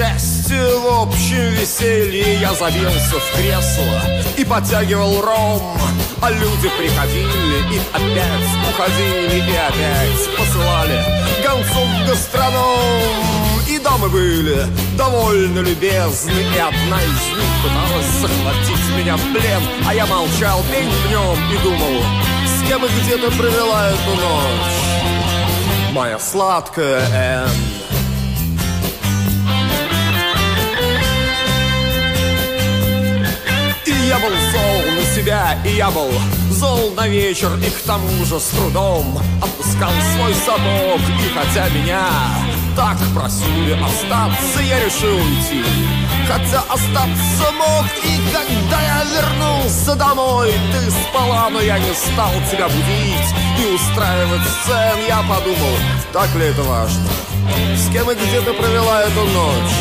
участие в общем в веселье я забился в кресло и подтягивал ром. А люди приходили и опять уходили и опять посылали гонцов в гастроном. И дамы были довольно любезны, и одна из них пыталась захватить меня в плен, а я молчал день днем и думал, с кем и где ты провела эту ночь, моя сладкая Энн. Я был зол на себя, и я был зол на вечер, и к тому же с трудом отпускал свой сапог. И хотя меня так просили остаться, я решил уйти. Хотя остаться мог, и когда я вернулся домой, ты спала, но я не стал тебя будить и устраивать сцен. Я подумал, так ли это важно? С кем и где ты провела эту ночь?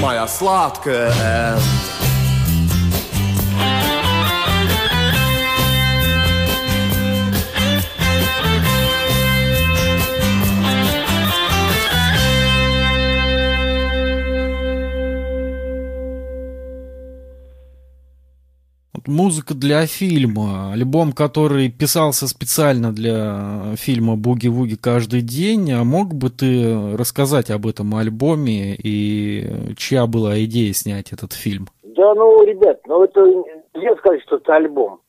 Моя сладкая Энн. Музыка для фильма, альбом, который писался специально для фильма «Буги-вуги каждый день». А мог бы ты рассказать об этом альбоме и чья была идея снять этот фильм? Да, ну, ребят, ну это нельзя сказать, что это альбом.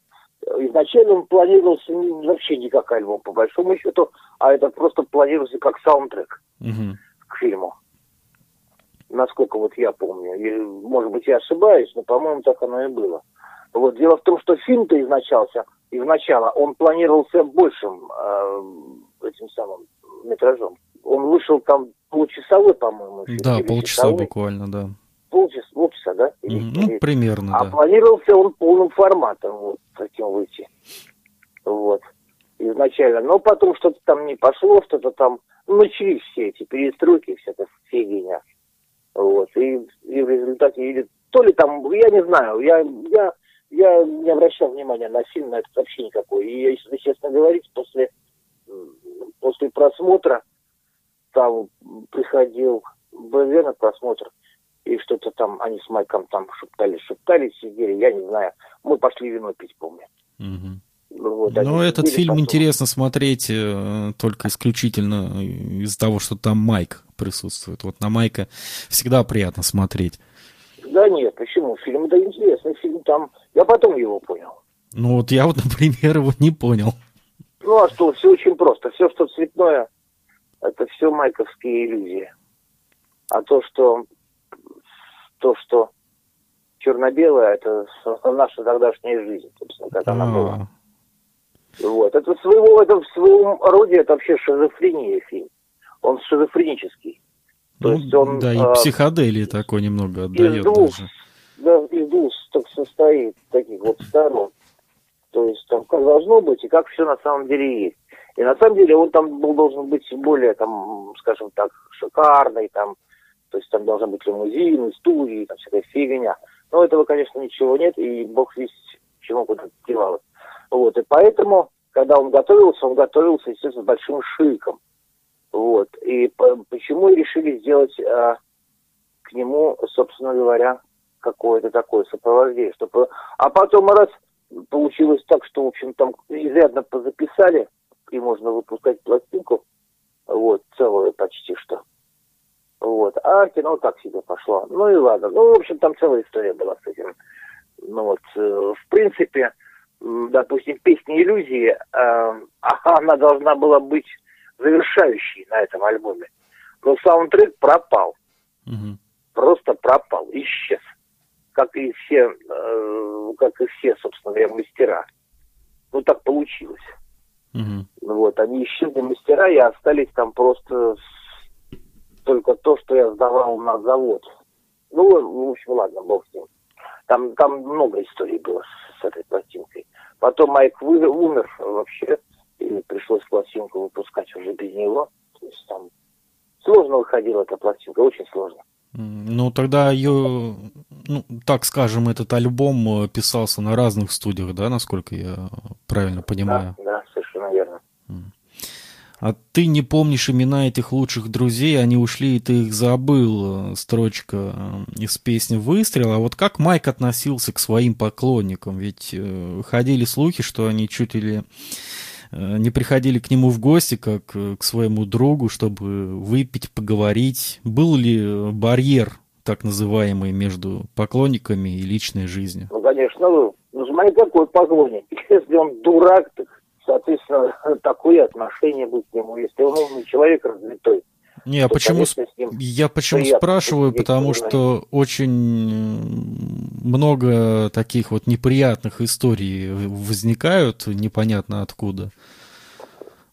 Изначально он планировался вообще не как альбом, по большому счету, а это просто планировался как саундтрек угу. к фильму. Насколько вот я помню. И, может быть, я ошибаюсь, но, по-моему, так оно и было. Вот дело в том, что фильм-то изначался, изначально он планировался большим э, этим самым метражом. Он вышел там полчасовой, по-моему. Да, полчаса буквально, да. Полчаса, полчаса, да? Или, ну, или... примерно, а да. Планировался он полным форматом, вот, таким выйти. Вот. Изначально. Но потом что-то там не пошло, что-то там... Ну, начались все эти перестройки, вся эта фигня. Вот. И, и в результате, или то ли там, я не знаю, я, я я не обращал внимания на фильм, на это вообще никакой. И если честно говорить, после, после просмотра там приходил БВ на просмотр, и что-то там они с Майком там шептались, шептались, сидели, я не знаю. Мы пошли вино пить, помню. Угу. Вот, Но этот фильм потом. интересно смотреть э, только исключительно из-за того, что там Майк присутствует. Вот на Майка всегда приятно смотреть. Да нет, почему? Фильм да интересный, фильм там... Я потом его понял. Ну вот я вот, например, его не понял. Ну а что, все очень просто. Все, что цветное, это все майковские иллюзии. А то, что то, что черно-белое, это наша тогдашняя жизнь, собственно, как она была. А. Вот. Это своего, это в своем роде это вообще шизофрения фильм. Он шизофренический. То ну, есть он, да, и а, психоделии такой немного отдает из двух, даже. Да, из двух так состоит, таких вот сторон. То есть там как должно быть и как все на самом деле есть. И на самом деле он там был, должен быть более, там, скажем так, шикарный, там, то есть там должны быть лимузины, студии, там всякая фигня. Но этого, конечно, ничего нет, и бог весь чему куда девалось. Вот, и поэтому, когда он готовился, он готовился, естественно, с большим шиком. Вот. И по, почему решили сделать а, к нему, собственно говоря, какое-то такое сопровождение. Чтобы... А потом раз получилось так, что, в общем, там изрядно позаписали, и можно выпускать пластинку, вот, целую почти что. Вот. А кино так себе пошло. Ну и ладно. Ну, в общем, там целая история была с этим. Ну вот, э, в принципе, допустим, песня «Иллюзии», э, она должна была быть завершающий на этом альбоме. Но саундтрек пропал. Угу. Просто пропал, исчез. Как и все, э, как и все, собственно говоря, мастера. Ну, так получилось. Угу. Вот, они исчезли мастера и остались там просто только то, что я сдавал на завод. Ну, в общем, ладно, бог с ним. Там, там много историй было с, с этой пластинкой. Потом Майк вы, умер вообще и пришлось пластинку выпускать уже без него. То есть там сложно выходила эта пластинка, очень сложно. Ну, тогда ее, ну, так скажем, этот альбом э, писался на разных студиях, да, насколько я правильно понимаю? Да, да совершенно верно. А ты не помнишь имена этих лучших друзей, они ушли, и ты их забыл, э, строчка э, из песни «Выстрел». А вот как Майк относился к своим поклонникам? Ведь ходили слухи, что они чуть ли не приходили к нему в гости, как к своему другу, чтобы выпить, поговорить. Был ли барьер так называемый между поклонниками и личной жизнью? Ну, конечно, был. Ну, смотри, какой поклонник. Если он дурак, так соответственно, такое отношение будет к нему. Если он умный человек, развитой, не, а почему, я почему спрашиваю, потому что очень много таких вот неприятных историй возникают, непонятно откуда.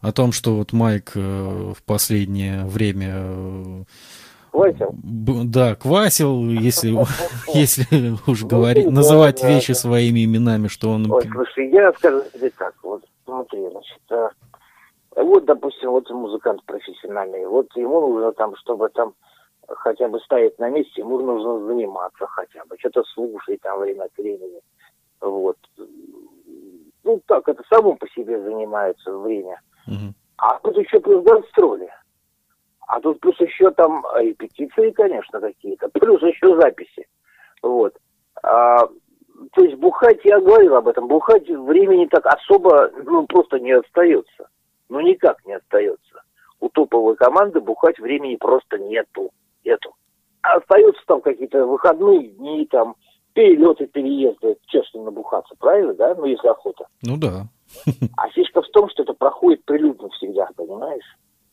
О том, что вот Майк э, в последнее время... Э, квасил? Да, квасил, если, если уж ну, говорить, называть вещи своими именами, что он... Ой, слушай, я скажу тебе так, вот смотри, значит, а, вот, допустим, вот музыкант профессиональный, вот ему нужно там, чтобы там хотя бы стоять на месте, ему нужно заниматься хотя бы, что-то слушать там время от времени. Вот. Ну, так, это само по себе занимается время. Угу. А тут еще плюс гастроли. А тут плюс еще там репетиции, конечно, какие-то, плюс еще записи. Вот. А, то есть бухать, я говорил об этом, бухать времени так особо, ну, просто не остается. Ну, никак не остается. У топовой команды бухать времени просто нету. Нету. А остаются там какие-то выходные дни, там, перелеты, переезды, честно, набухаться, правильно, да? Ну, если охота. Ну, да. А фишка в том, что это проходит прилюдно всегда, понимаешь?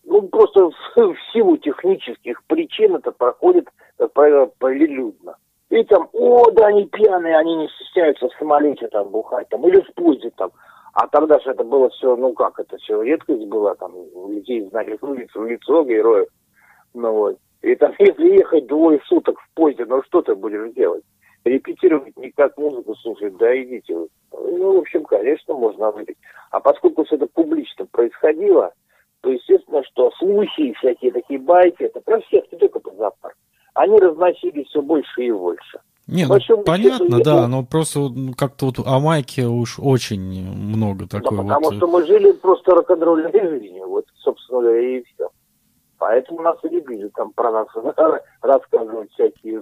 Ну, просто в, в силу технических причин это проходит, как правило, прилюдно. И там, о, да, они пьяные, они не стесняются в самолете там бухать, там, или в поезде там. А тогда же это было все, ну как, это все редкость была, там, людей знали в лицо, в лицо героев. Ну вот. И там, если ехать двое суток в поезде, ну что ты будешь делать? Репетировать никак музыку слушать, да идите. Ну, в общем, конечно, можно выпить. А поскольку все это публично происходило, то естественно, что слухи всякие такие байки, это про всех, не только про зоопарк они разносились все больше и больше. Не, ну, понятно, счету, да, но просто ну, как-то вот о Майке уж очень много такой да, потому вот... Потому что мы жили просто рок-н-ролльной жизнью, вот, собственно говоря, и все. Поэтому нас и любили там про нас рассказывать всякие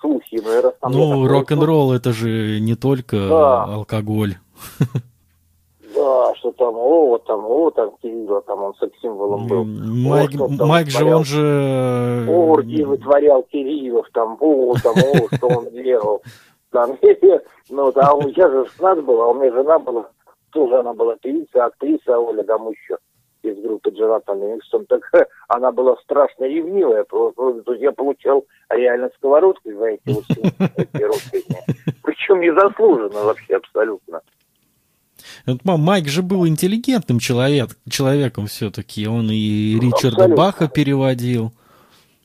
слухи. Ну, рок-н-ролл это же не только да. алкоголь. Да, что там, о, вот там, о, там Кирилла, там он секс-символом был. Майк, о, Майк же, он же... Оргии вытворял Кириллов, там, о, там, о, что он делал. Там, ну, да, у меня же жена была, у меня жена была, тоже она была певица, актриса Оля Гамуща из группы Джонатан Ливингстон, так она была страшно ревнивая, просто, то есть я получал реально сковородку за эти вот эти Причем незаслуженно вообще абсолютно. Майк же был интеллигентным человек, человеком все-таки. Он и ну, Ричарда абсолютно. Баха переводил.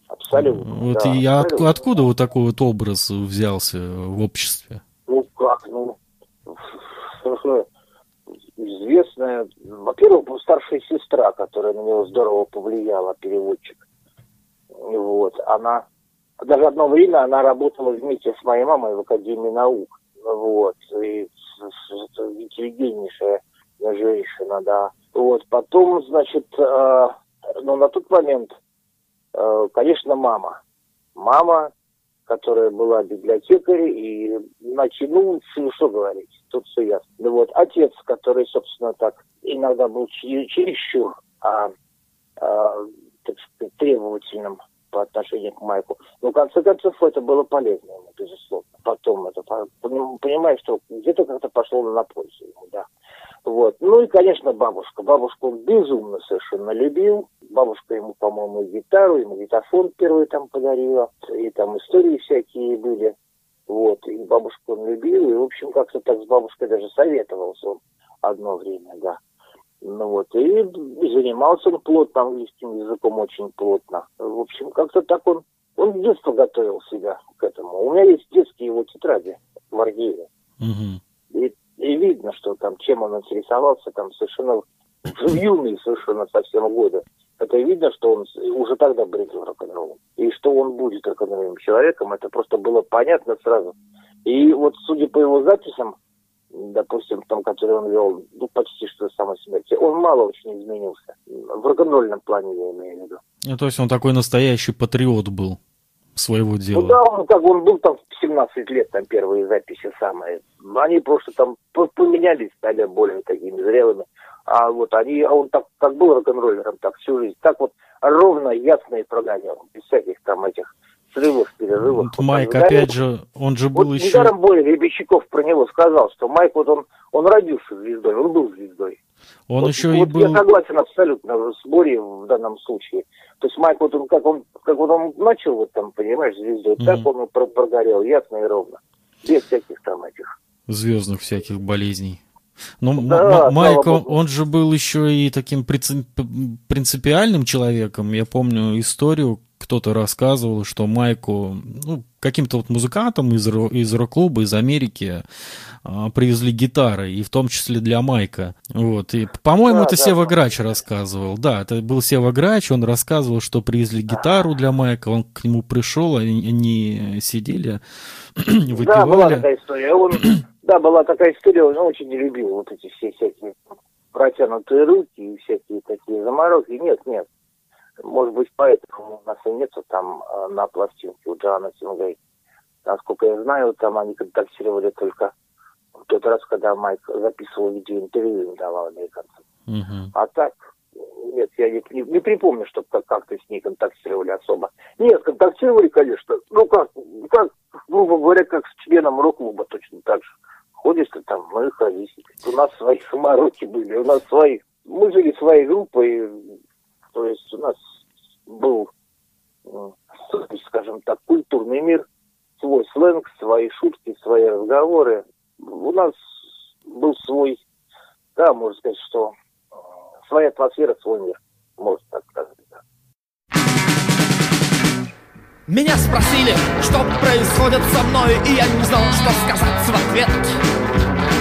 Абсолютно. Вот да, и абсолютно. От, откуда вот такой вот образ взялся в обществе? Ну как, ну известная, во-первых, старшая сестра, которая на него здорово повлияла, переводчик. Вот, она, даже одно время она работала вместе с моей мамой в Академии наук. Вот, и интеллигентнейшая женщина, да. Вот, потом, значит, э, ну, на тот момент, э, конечно, мама. Мама, которая была библиотекарь, и, значит, ну, что говорить, тут все ясно. Ну, вот, отец, который, собственно, так, иногда был чересчур, а, а, так сказать, требовательным по отношению к Майку. Но, в конце концов, это было полезно ему, безусловно. Потом это, понимаешь, что где-то как-то пошло на пользу ему, да. Вот. Ну и, конечно, бабушка. Бабушку он безумно совершенно любил. Бабушка ему, по-моему, гитару, и магнитофон первый там подарила. И там истории всякие были. Вот. И бабушку он любил. И, в общем, как-то так с бабушкой даже советовался он одно время, да. Ну вот, и занимался он плотно английским языком, очень плотно. В общем, как-то так он, он с детства готовил себя к этому. У меня есть детские его тетради в архиве. Угу. И, и видно, что там, чем он интересовался, там совершенно в юные совершенно совсем годы. Это видно, что он уже тогда бредил рок-н-роллом. И что он будет рок-н-ролльным человеком, это просто было понятно сразу. И вот, судя по его записям, допустим, в том, который он вел, ну, почти что самой смерти, он мало очень изменился. В рок-н-ролльном плане я имею в виду. Ну, то есть он такой настоящий патриот был своего дела. Ну да, он как он был там в 17 лет, там первые записи самые. Они просто там поменялись, стали более такими зрелыми. А вот они, а он так, как был рок-н-роллером, так всю жизнь, так вот ровно, ясно и прогонял, без всяких там этих срывов, перерывов. Вот Майк, вот, опять же, он же был вот еще... Недаром Боря Рябищиков про него сказал, что Майк, вот он, он родился звездой, он был звездой. Он вот, еще вот и был... Я согласен абсолютно с Борей в данном случае. То есть Майк, вот он, как он, как вот он начал вот там, понимаешь, звездой, mm-hmm. так он и прогорел, ясно и ровно. Без всяких там этих... Звездных всяких болезней. Ну, да, Майк, он, он же был еще и таким принципиальным человеком. Я помню историю, кто-то рассказывал, что Майку, ну, каким-то вот музыкантам из, из рок-клуба, из Америки а, привезли гитары, и в том числе для Майка. Вот. И, по-моему, да, это да, Сева. Грач рассказывал. Да, это был Сева Грач, он рассказывал, что привезли гитару для Майка, он к нему пришел, они, они сидели, выпивали. Да, была такая история. Он, да, была такая история, он очень не любил вот эти все всякие протянутые руки и всякие такие заморозки. Нет, нет. Может быть, поэтому у нас и нету там э, на пластинке у Джоанна Сингей. Насколько я знаю, там они контактировали только в тот раз, когда Майк записывал видеоинтервью, им давал американцам. Uh-huh. А так, нет, я не, не, не припомню, чтобы как- как-то с ней контактировали особо. Нет, контактировали, конечно. Ну как, как, грубо говоря, как с членом рок-клуба точно так же. Ходишь ты там, ну и ходи. У нас свои самороки были, у нас свои... Мы жили своей группой, то есть у нас был, скажем так, культурный мир, свой сленг, свои шутки, свои разговоры. У нас был свой, да, можно сказать, что своя атмосфера, свой мир, можно так сказать. Меня спросили, что происходит со мной, и я не знал, что сказать в ответ.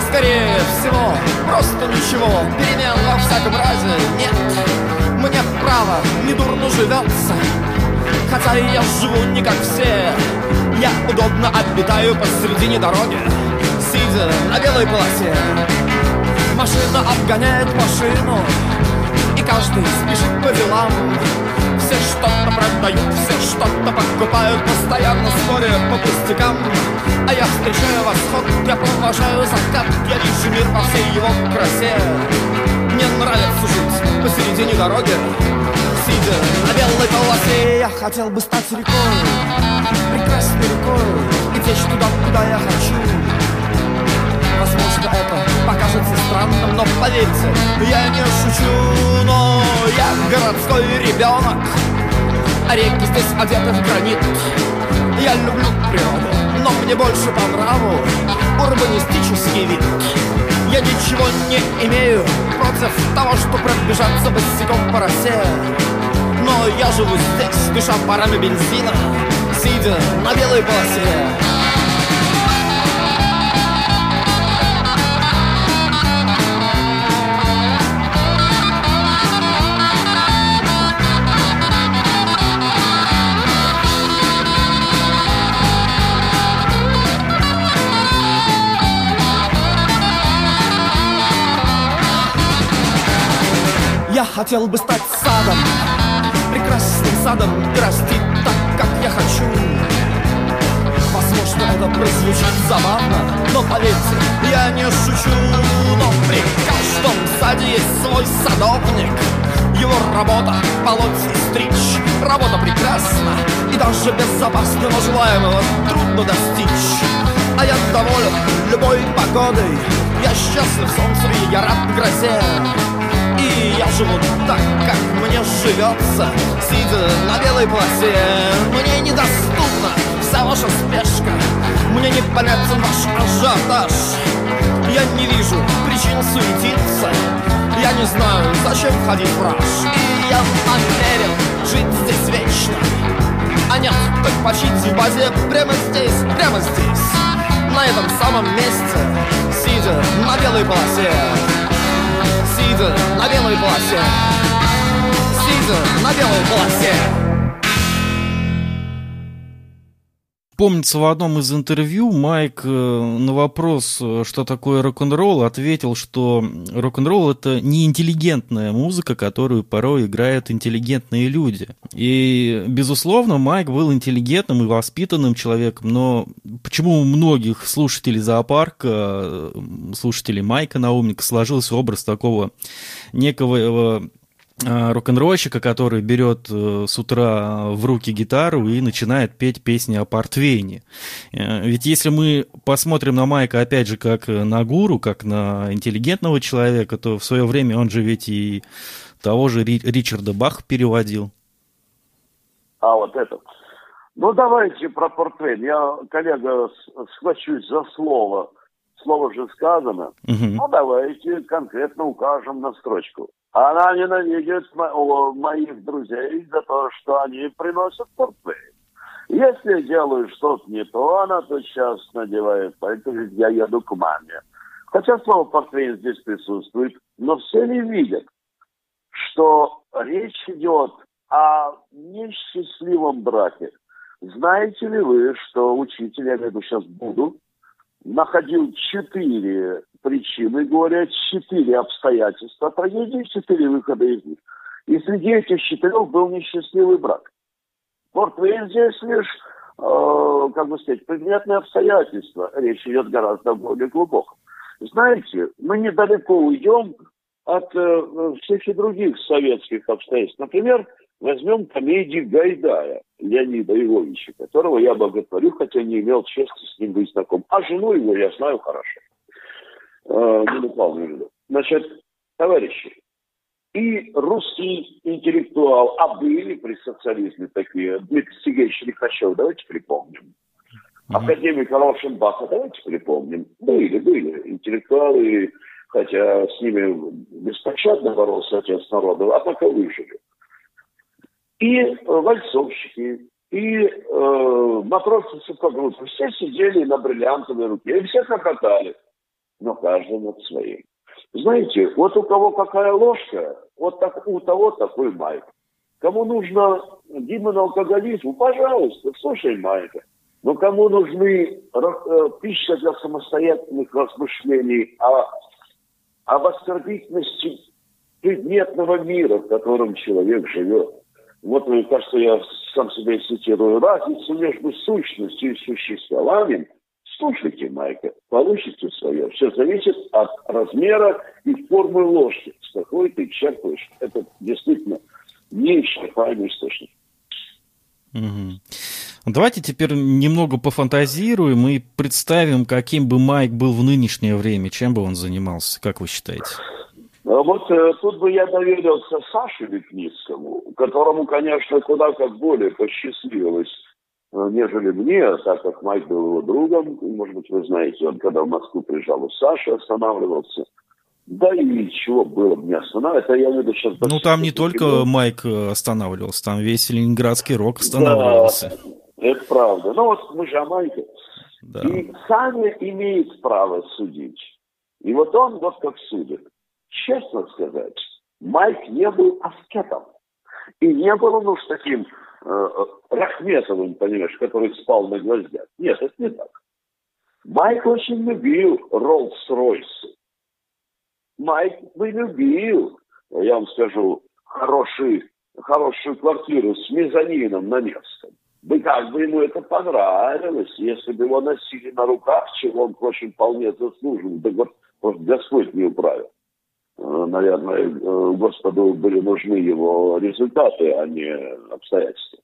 Скорее всего, просто ничего, перемен во всяком разе нет. Мне право, не дурно живется, хотя я живу не как все. Я удобно обитаю посередине дороги, сидя на белой полосе. Машина обгоняет машину, и каждый спешит по делам. Все что-то продают, все что-то покупают Постоянно споря по пустякам А я встречаю восход, я провожаю закат Я вижу мир во всей его красе Мне нравится жить посередине дороги Сидя на белой полосе. Я хотел бы стать рекой Прекрасной рекой И течь туда, куда я хочу. Возможно, это покажется странным, но поверьте, я не шучу, но я городской ребенок, а реки здесь одеты в гранит. Я люблю природу, но мне больше по нраву урбанистический вид. Я ничего не имею против того, что пробежаться босиком по росе. Но я живу здесь, дыша парами бензина, сидя на белой полосе. Хотел бы стать садом. Прекрасным садом и расти так, как я хочу. Возможно, это прозвучит забавно Но поверьте, я не шучу. Но при каждом саде есть свой садовник. Его работа — полоть и стричь. Работа прекрасна и даже безопасна Но желаемого трудно достичь. А я доволен любой погодой. Я счастлив в солнце, я рад грозе. и я живу так, как мне живется. Сидя на белой полосе Мне недоступна вся ваша спешка. Мне непонятен ваш ажиотаж. Я не вижу причин суетиться. Я не знаю, зачем ходить в раж. И я намерен жить здесь вечно. А нет, так почить в базе прямо здесь, прямо здесь. На этом самом месте Сидя на белой полосе Сидя на белой полосе Сидя на белой полосе Помнится, в одном из интервью Майк э, на вопрос, э, что такое рок-н-ролл, ответил, что рок-н-ролл это не интеллигентная музыка, которую порой играют интеллигентные люди. И, безусловно, Майк был интеллигентным и воспитанным человеком, но почему у многих слушателей зоопарка, э, слушателей Майка Наумника сложился образ такого некого рок-н-ролльщика, который берет э, с утра в руки гитару и начинает петь песни о портвейне. Э, ведь если мы посмотрим на Майка, опять же, как на гуру, как на интеллигентного человека, то в свое время он же ведь и того же Ричарда Баха переводил. А вот это. Ну, давайте про портвейн. Я, коллега, схвачусь за слово. Слово же сказано. Угу. Ну, давайте конкретно укажем на строчку. Она ненавидит мо- моих друзей за то, что они приносят портфель. Если делаю что-то не то, она тотчас надевает пальто, говорит, я еду к маме. Хотя слово портфель здесь присутствует, но все ли видят, что речь идет о несчастливом браке. Знаете ли вы, что учитель, я говорю, сейчас буду, находил четыре причины горя, четыре обстоятельства трагедии, четыре выхода из них. И среди этих четырех был несчастливый брак. Порт Вейн здесь лишь, э, как бы сказать, предметные обстоятельства. Речь идет гораздо более глубоко. Знаете, мы недалеко уйдем от э, всех и других советских обстоятельств. Например, Возьмем комедию Гайдая, Леонида Ивовича, которого я боготворю, хотя не имел чести с ним быть знаком. А жену его я знаю хорошо. Э, Нину Павловну. Значит, товарищи, и русский интеллектуал, а были при социализме такие, Дмитрий Сергеевич Лихачев, давайте припомним. Академик Рошенбаха, давайте припомним. Были, были интеллектуалы, хотя с ними беспощадно боролся отец народа, а пока выжили и э, вальцовщики, и э, матросы сухогрузы, все сидели на бриллиантовой руке, и все хохотали, но каждый над своим. Знаете, вот у кого какая ложка, вот так, у того такой майк. Кому нужно гимн алкоголизму, пожалуйста, слушай майка. Но кому нужны э, пища для самостоятельных размышлений о, об оскорбительности предметного мира, в котором человек живет – вот, мне кажется, я сам себя цитирую, разницу между сущностью и существованием, слушайте, Майка, получите свое. Все зависит от размера и формы ложки, с какой ты черпаешь. Это действительно неисчерпаемый источник. Угу. Давайте теперь немного пофантазируем и представим, каким бы Майк был в нынешнее время, чем бы он занимался, как вы считаете? А вот э, тут бы я доверился Саше Лепницкому, которому, конечно, куда как более посчастливилось, нежели мне, так как Майк был его другом. Может быть, вы знаете, он когда в Москву приезжал, у Саши останавливался. Да и чего было бы не останавливать, это я веду сейчас... Ну, там не только кино. Майк э, останавливался, там весь ленинградский рок останавливался. Да, это правда. Ну, вот мы же о Майке. Да. И Саня имеет право судить. И вот он вот как судит честно сказать, Майк не был аскетом. И не был он уж таким Рахметовым, понимаешь, который спал на гвоздях. Нет, это не так. Майк очень любил Роллс-Ройсы. Майк бы любил, я вам скажу, хороший, хорошую квартиру с мезонином на Невском. Бы как бы ему это понравилось, если бы его носили на руках, чего он, впрочем, вполне заслужил. Да вот, вот Господь не управил. Э, наверное, э, Господу были нужны его результаты, а не обстоятельства.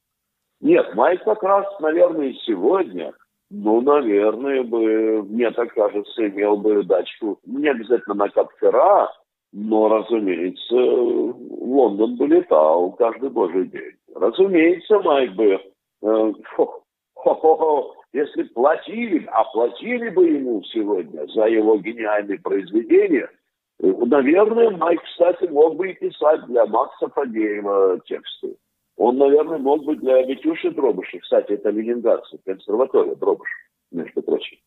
Нет, Майк как раз, наверное, сегодня, ну, наверное, бы, мне так кажется, имел бы дачку, не обязательно на Капфера, но, разумеется, Лондон бы летал каждый божий день. Разумеется, Майк бы, э, хо, хо, хо, если платили, а платили бы ему сегодня за его гениальные произведения – Наверное, Майк, кстати, мог бы и писать для Макса Фадеева тексты. Он, наверное, мог бы для Витюши Дробыша. Кстати, это ленинградцы, консерватория Дробыш, между прочим.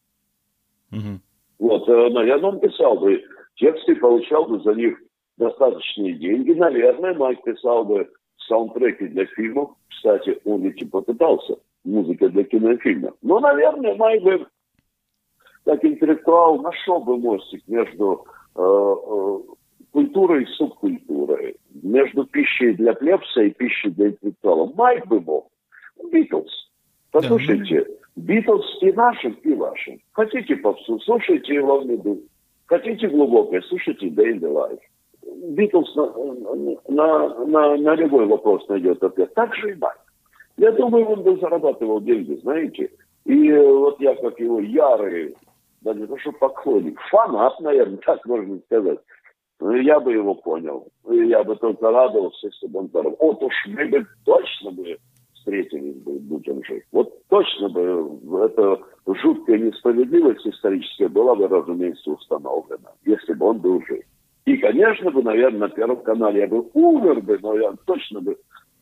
Угу. Вот, э, наверное, он писал бы тексты получал бы за них достаточные деньги. Наверное, Майк писал бы саундтреки для фильмов. Кстати, он ведь и попытался. музыка для кинофильма. Но, наверное, Майк бы, как интеллектуал, нашел бы мостик между культурой и субкультурой, между пищей для плебса и пищей для интеллектуала. Майк бы мог. Битлз. Послушайте, Битлз и нашим, и вашим. Хотите попсу, слушайте Лавниду. Хотите глубокое, слушайте Day in the Life. Битлз на, на, на, на любой вопрос найдет ответ. Так же и Майк. Я думаю, он бы зарабатывал деньги, знаете. И вот я, как его ярый, даже не то, что поклонник, фанат, наверное, так можно сказать. Я бы его понял. Я бы только радовался, если бы он здоров. Вот уж мы бы точно бы встретились бы, будь он жив. Вот точно бы эта жуткая несправедливость историческая была бы, разумеется, установлена, если бы он был жив. И, конечно бы, наверное, на Первом канале я бы умер бы, но я точно бы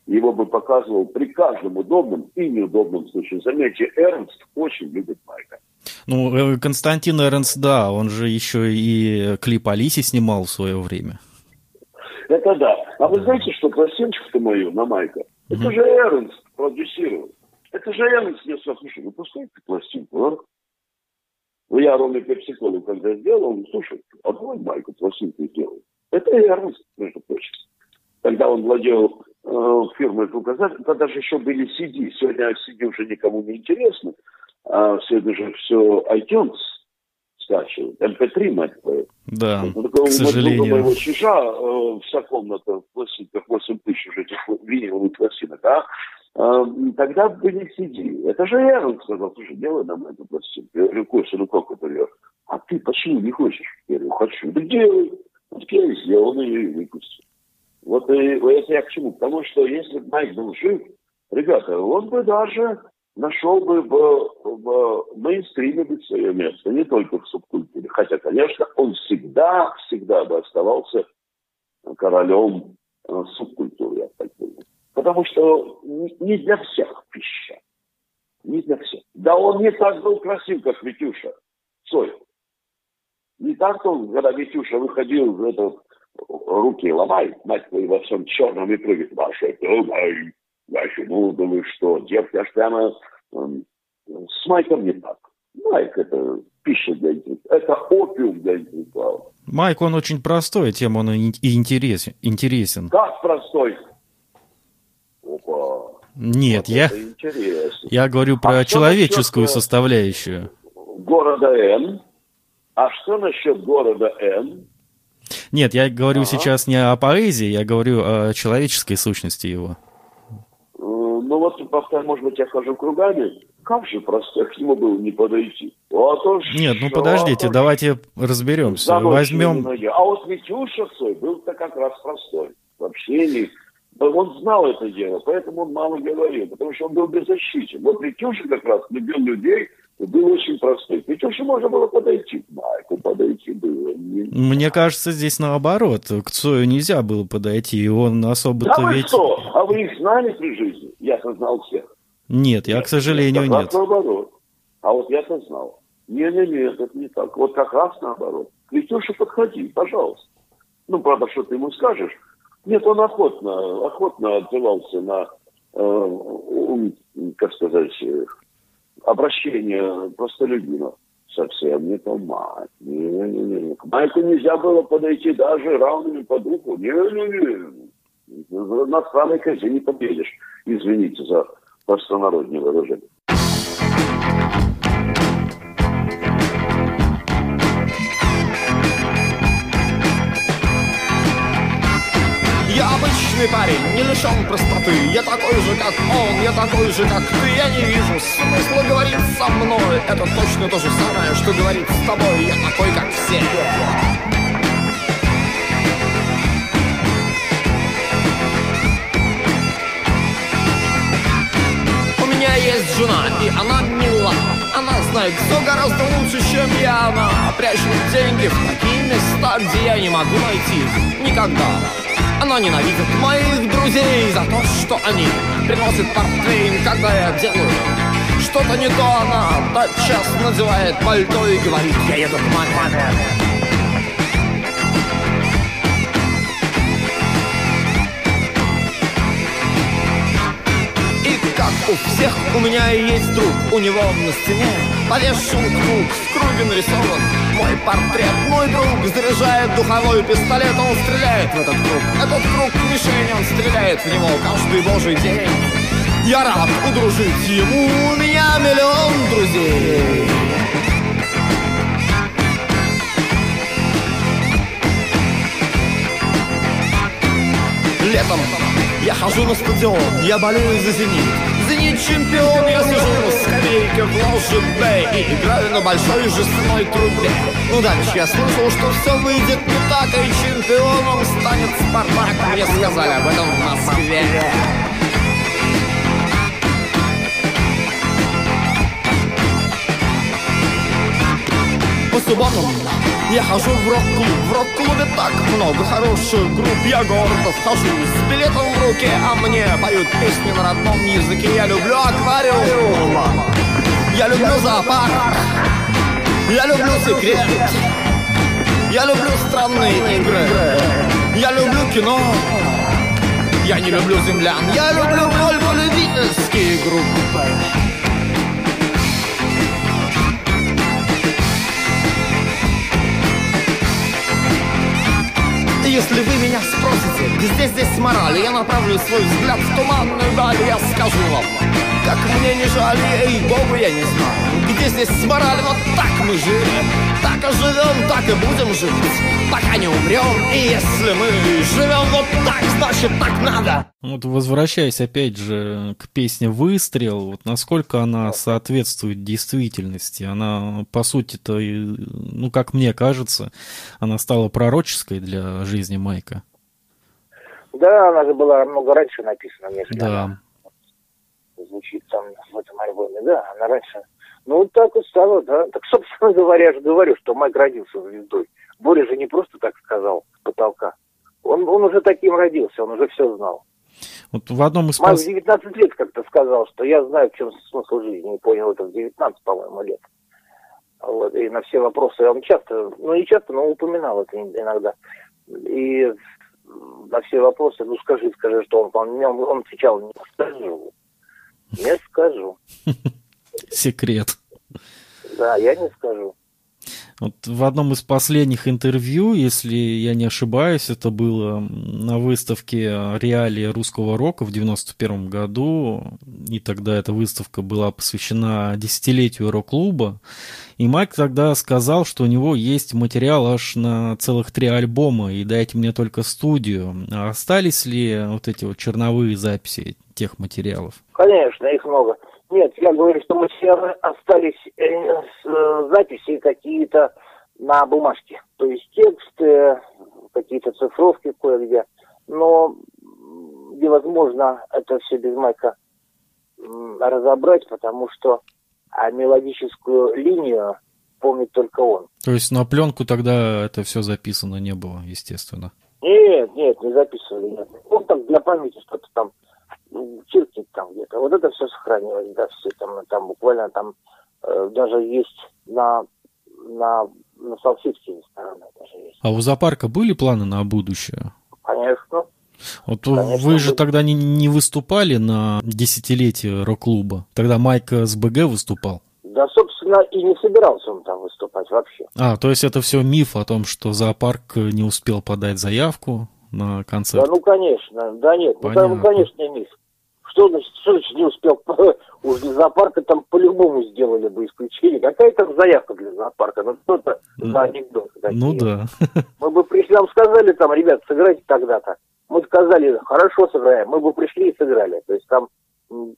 его бы показывал при каждом удобном и неудобном случае. Заметьте, Эрнст очень любит Майка. Ну, э, Константин Эрнст, да, он же еще и клип Алисе снимал в свое время. Это да. А вы знаете, что пластиночку-то мою на Майка? Mm-hmm. Это же Эрнст продюсировал. Это же Эрнст мне сказал, слушай, выпускай ты пластинку, а? Ну, я Роме Пепсиколу когда сделал, он, слушай, а давай Майку пластинку сделай. Это Эрнст, между прочим. Когда он владел э, фирмой звукозаписи, тогда же еще были CD. Сегодня CD уже никому не интересно. А сегодня же все iTunes скачивают. MP3, мать твою. Да, ну, к сожалению. моего чижа э, вся комната в пластинках, 8 тысяч уже этих виниловых пластинок, а? Э, тогда были CD. Это же я сказал, слушай, делай нам эту пластинку. Я говорю, Костя, ну как это я? А ты почему не хочешь? Я говорю, хочу. Да делай. Вот я и сделал, ее и выпустил. Вот и, это я к чему? Потому что если бы Майк был жив, ребята, он бы даже нашел бы в, в мейнстриме бы свое место, не только в субкультуре. Хотя, конечно, он всегда, всегда бы оставался королем э, субкультуры, я так думаю. Потому что не для всех пища. Не для всех. Да он не так был красив, как Витюша. Цой. Не так он, когда Витюша выходил в этот руки ломай, мать твою, во всем черном и прыгает. Ваша думай, ваши, ну, думаю, что девки аж прямо э, с Майком не так. Майк – это пища для интеллектуала, это опиум для интеллектуала. Майк, он очень простой, тем он и интересен. интересен. Как простой? Опа. Нет, вот я, я говорю про а человеческую составляющую. Города Н. А что насчет города Н? Нет, я говорю ага. сейчас не о поэзии, я говорю о человеческой сущности его. Вот, повторяю, может быть, я хожу кругами. Как же просто к нему было не подойти? А то Нет, ну подождите, а давайте разберемся. Возьмем... А вот Витюша свой был-то как раз простой. В общении. Он знал это дело, поэтому он мало говорил, потому что он был беззащитен. Вот Витюша как раз любил людей, был очень простой. Очень можно было подойти к Майку, подойти было. Мне кажется, здесь наоборот. К Цою нельзя было подойти, и он особо-то да ведь... что? А вы их знали при жизни? Я-то знал всех. Нет, я, к сожалению, нет. наоборот. А вот я-то знал. Не-не-не, это не так. Вот как раз наоборот. К Витюше подходи, пожалуйста. Ну, правда, что ты ему скажешь? Нет, он охотно, охотно отзывался на, э, как сказать, обращение простолюдинов. Совсем не то мать. Не, не, не. К Майку нельзя было подойти даже равными по духу. Не-не-не. На странной козе не победишь. Извините за простонароднее выражение. обычный парень, не лишен простоты. Я такой же, как он, я такой же, как ты. Я не вижу смысла говорить со мной. Это точно то же самое, что говорить с тобой. Я такой, как все есть жена, и она мила Она знает все гораздо лучше, чем я Она прячет деньги в такие места, где я не могу найти Никогда она ненавидит моих друзей за то, что они приносят портвейн, когда я делаю что-то не то. Она тотчас надевает пальто и говорит, я еду к маме. У всех у меня есть друг. У него на стене повешен круг В круге нарисован мой портрет. Мой друг заряжает духовой пистолет. Он стреляет в этот круг. Этот круг мишень, он стреляет в него Каждый божий день. Я рад удружить ему. У меня миллион друзей. Летом я хожу на стадион, я болею за «Зенит». «Зенит» чемпион, я сижу на скамейке в ложе Б И играю на большой жестяной трубе. Ну дальше я слышал, что все выйдет не так И чемпионом станет «Спартак» Мне сказали об этом в Москве. По субботам я хожу в рок-клуб, в рок-клубе так много хороших групп. Я гордо вхожу с билетом в руке А мне поют песни на родном языке. Я люблю аквариум, я люблю зоопарк. Я люблю секрет, я люблю странные игры. Я люблю кино, я не люблю землян. Я люблю только любительские группы Если вы меня спросите, где здесь мораль, я направлю свой взгляд в туманную даль, я скажу вам, как мне не жаль, ей богу, я не знаю, где здесь мораль, вот так мы жили, так и живем, так и будем жить, пока не умрем, и если мы живем вот так, значит так надо. Вот возвращаясь опять же к песне «Выстрел», вот насколько она соответствует действительности? Она, по сути-то, ну, как мне кажется, она стала пророческой для жизни Майка. Да, она же была много раньше написана, нежели Да. Звучит там в этом альбоме. Да, она раньше. Ну, вот так вот стало, да. Так, собственно говоря, я же говорю, что Майк родился звездой. Боря же не просто так сказал с потолка. Он, он уже таким родился, он уже все знал. Вот в одном из... Майк в 19 лет как-то сказал, что я знаю, в чем смысл жизни. И понял это в 19, по-моему, лет. Вот, и на все вопросы он часто, ну не часто, но упоминал это иногда. И на все вопросы, ну скажи, скажи, что он, он, он, он отвечал, не скажу. Не скажу. Секрет. Да, я не скажу. Вот в одном из последних интервью, если я не ошибаюсь, это было на выставке реалии русского рока в 91 году, и тогда эта выставка была посвящена десятилетию рок-клуба, и Майк тогда сказал, что у него есть материал аж на целых три альбома, и дайте мне только студию. А остались ли вот эти вот черновые записи тех материалов? Конечно, их много. Нет, я говорю, что материалы остались э, с, э, записи какие-то на бумажке. То есть тексты, какие-то цифровки кое-где. Но невозможно это все без майка разобрать, потому что а мелодическую линию помнит только он. То есть на пленку тогда это все записано не было, естественно. Нет, нет, не записывали. Нет. Он там для памяти что-то там м, чиркнет там где-то. Вот это все сохранилось, да, все там, там буквально там э, даже есть на, на, на салфетке ресторана даже есть. А у зоопарка были планы на будущее? Конечно. Вот Конечно, вы же тогда не, не выступали на десятилетие рок-клуба. Тогда Майк с БГ выступал. Да, собственно, и не собирался он там выступать вообще. А, то есть это все миф о том, что зоопарк не успел подать заявку на концерт. Да, ну, конечно. Да нет, ну, Понятно. там, конечно, миф. Что значит, что значит не успел? Уж для зоопарка там по-любому сделали бы исключение. Какая там заявка для зоопарка? Ну, что-то за анекдоты такие. Ну да. Мы бы пришли, нам сказали там, ребят, сыграйте тогда-то. Мы сказали, хорошо сыграем. Мы бы пришли и сыграли. То есть там,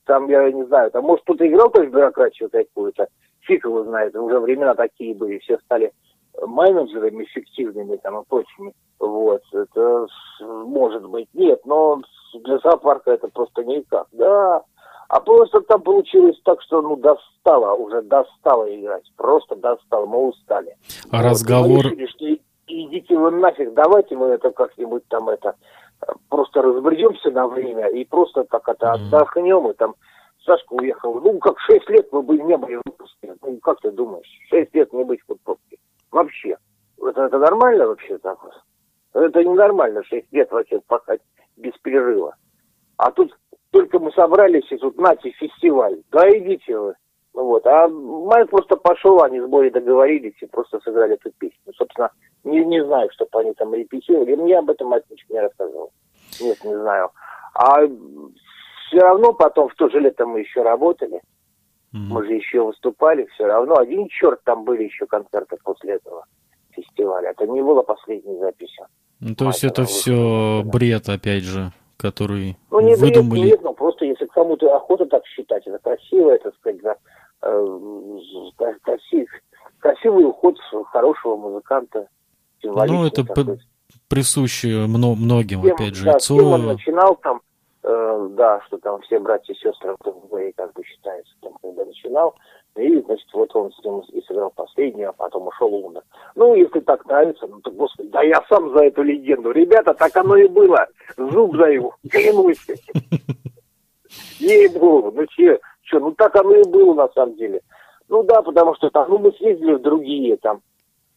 там я не знаю, там, может, кто-то играл тоже бюрократию какую-то. Фиг его знает. Уже времена такие были. Все стали менеджерами эффективными там и прочими. Вот. Это может быть. Нет, но для зоопарка это просто никак. Да. А просто там получилось так, что ну достало, уже достало играть. Просто достало. Мы устали. А Вот, и мы разговор... решили, что идите вы нафиг, давайте мы это как-нибудь там это э, просто разберемся на время и просто так это отдохнем и там Сашка уехал. Ну, как шесть лет мы бы не были в выпуске. Ну, как ты думаешь? Шесть лет не быть в отпуске. Вообще. Это, это нормально вообще так? Это ненормально, шесть лет вообще пахать без перерыва. А тут только мы собрались, и тут нате фестиваль. Да идите вы. Вот. А Майк просто пошел, они с Борей договорились и просто сыграли эту песню. Собственно, не, не знаю, что они там репетировали. Мне об этом Майк ничего не рассказывал. Нет, не знаю. А все равно потом, в то же лето мы еще работали. Mm-hmm. Мы же еще выступали, все равно. Один черт, там были еще концерты после этого фестиваля. Это не было последней записью. Ну, то есть это все бред, опять же, который ну, не выдумали. Бред, нет, ну просто если кому-то охота так считать, это красиво, это, сказать, да, э, красив, красивый уход хорошего музыканта. Ну, это присуще многим, тем, опять же, да, лицо. он начинал там, э, да, что там все братья и сестры как бы считается, там, когда начинал, и, значит, вот он с ним и сыграл последний, а потом ушел умер. Ну, если так нравится, ну, то, господи, да я сам за эту легенду. Ребята, так оно и было. Зуб его, клянусь. Ей-богу, ну че, че, ну так оно и было на самом деле. Ну да, потому что там, ну мы съездили в другие там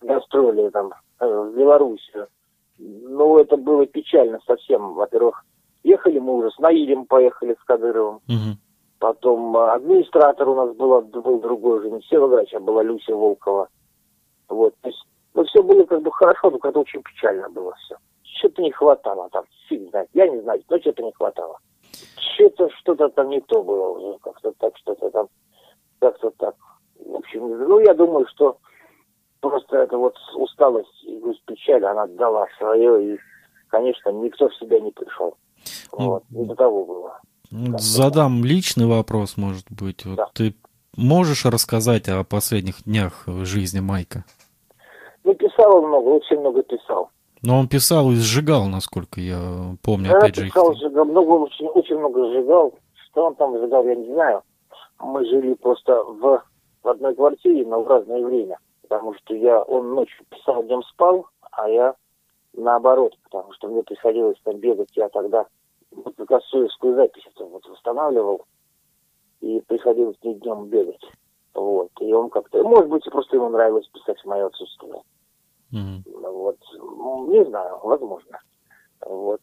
гастроли там э, в Белоруссию. Ну это было печально совсем. Во-первых, ехали мы уже с Наилем поехали с Кадыровым. Угу. Потом э, администратор у нас был, был другой уже, не Сева а была Люся Волкова. Вот, то есть, ну, все было как бы хорошо, но как-то очень печально было все. Что-то не хватало там, фиг знает, я не знаю, но что-то не хватало. Что-то, что-то там не то было уже, как-то так, что-то там, как-то так. В общем, ну, я думаю, что просто это вот усталость и грусть печаль, она дала свое, и, конечно, никто в себя не пришел. Вот, не до того было. Задам личный вопрос, может быть. Вот да. Ты можешь рассказать о последних днях жизни Майка? Ну, писал он много, очень много писал. Но он писал и сжигал, насколько я помню, да, опять писал, же. Сжигал, много, очень, очень много сжигал. Что он там сжигал, я не знаю. Мы жили просто в, в одной квартире, но в разное время. Потому что я, он ночью писал, днем спал, а я наоборот, потому что мне приходилось там бегать, я тогда вот как раз Соевскую запись вот восстанавливал, и приходилось не днем бегать. Вот. И он как-то, может быть, просто ему нравилось писать в мое отсутствие. Mm-hmm. Вот. Не знаю, возможно. Вот.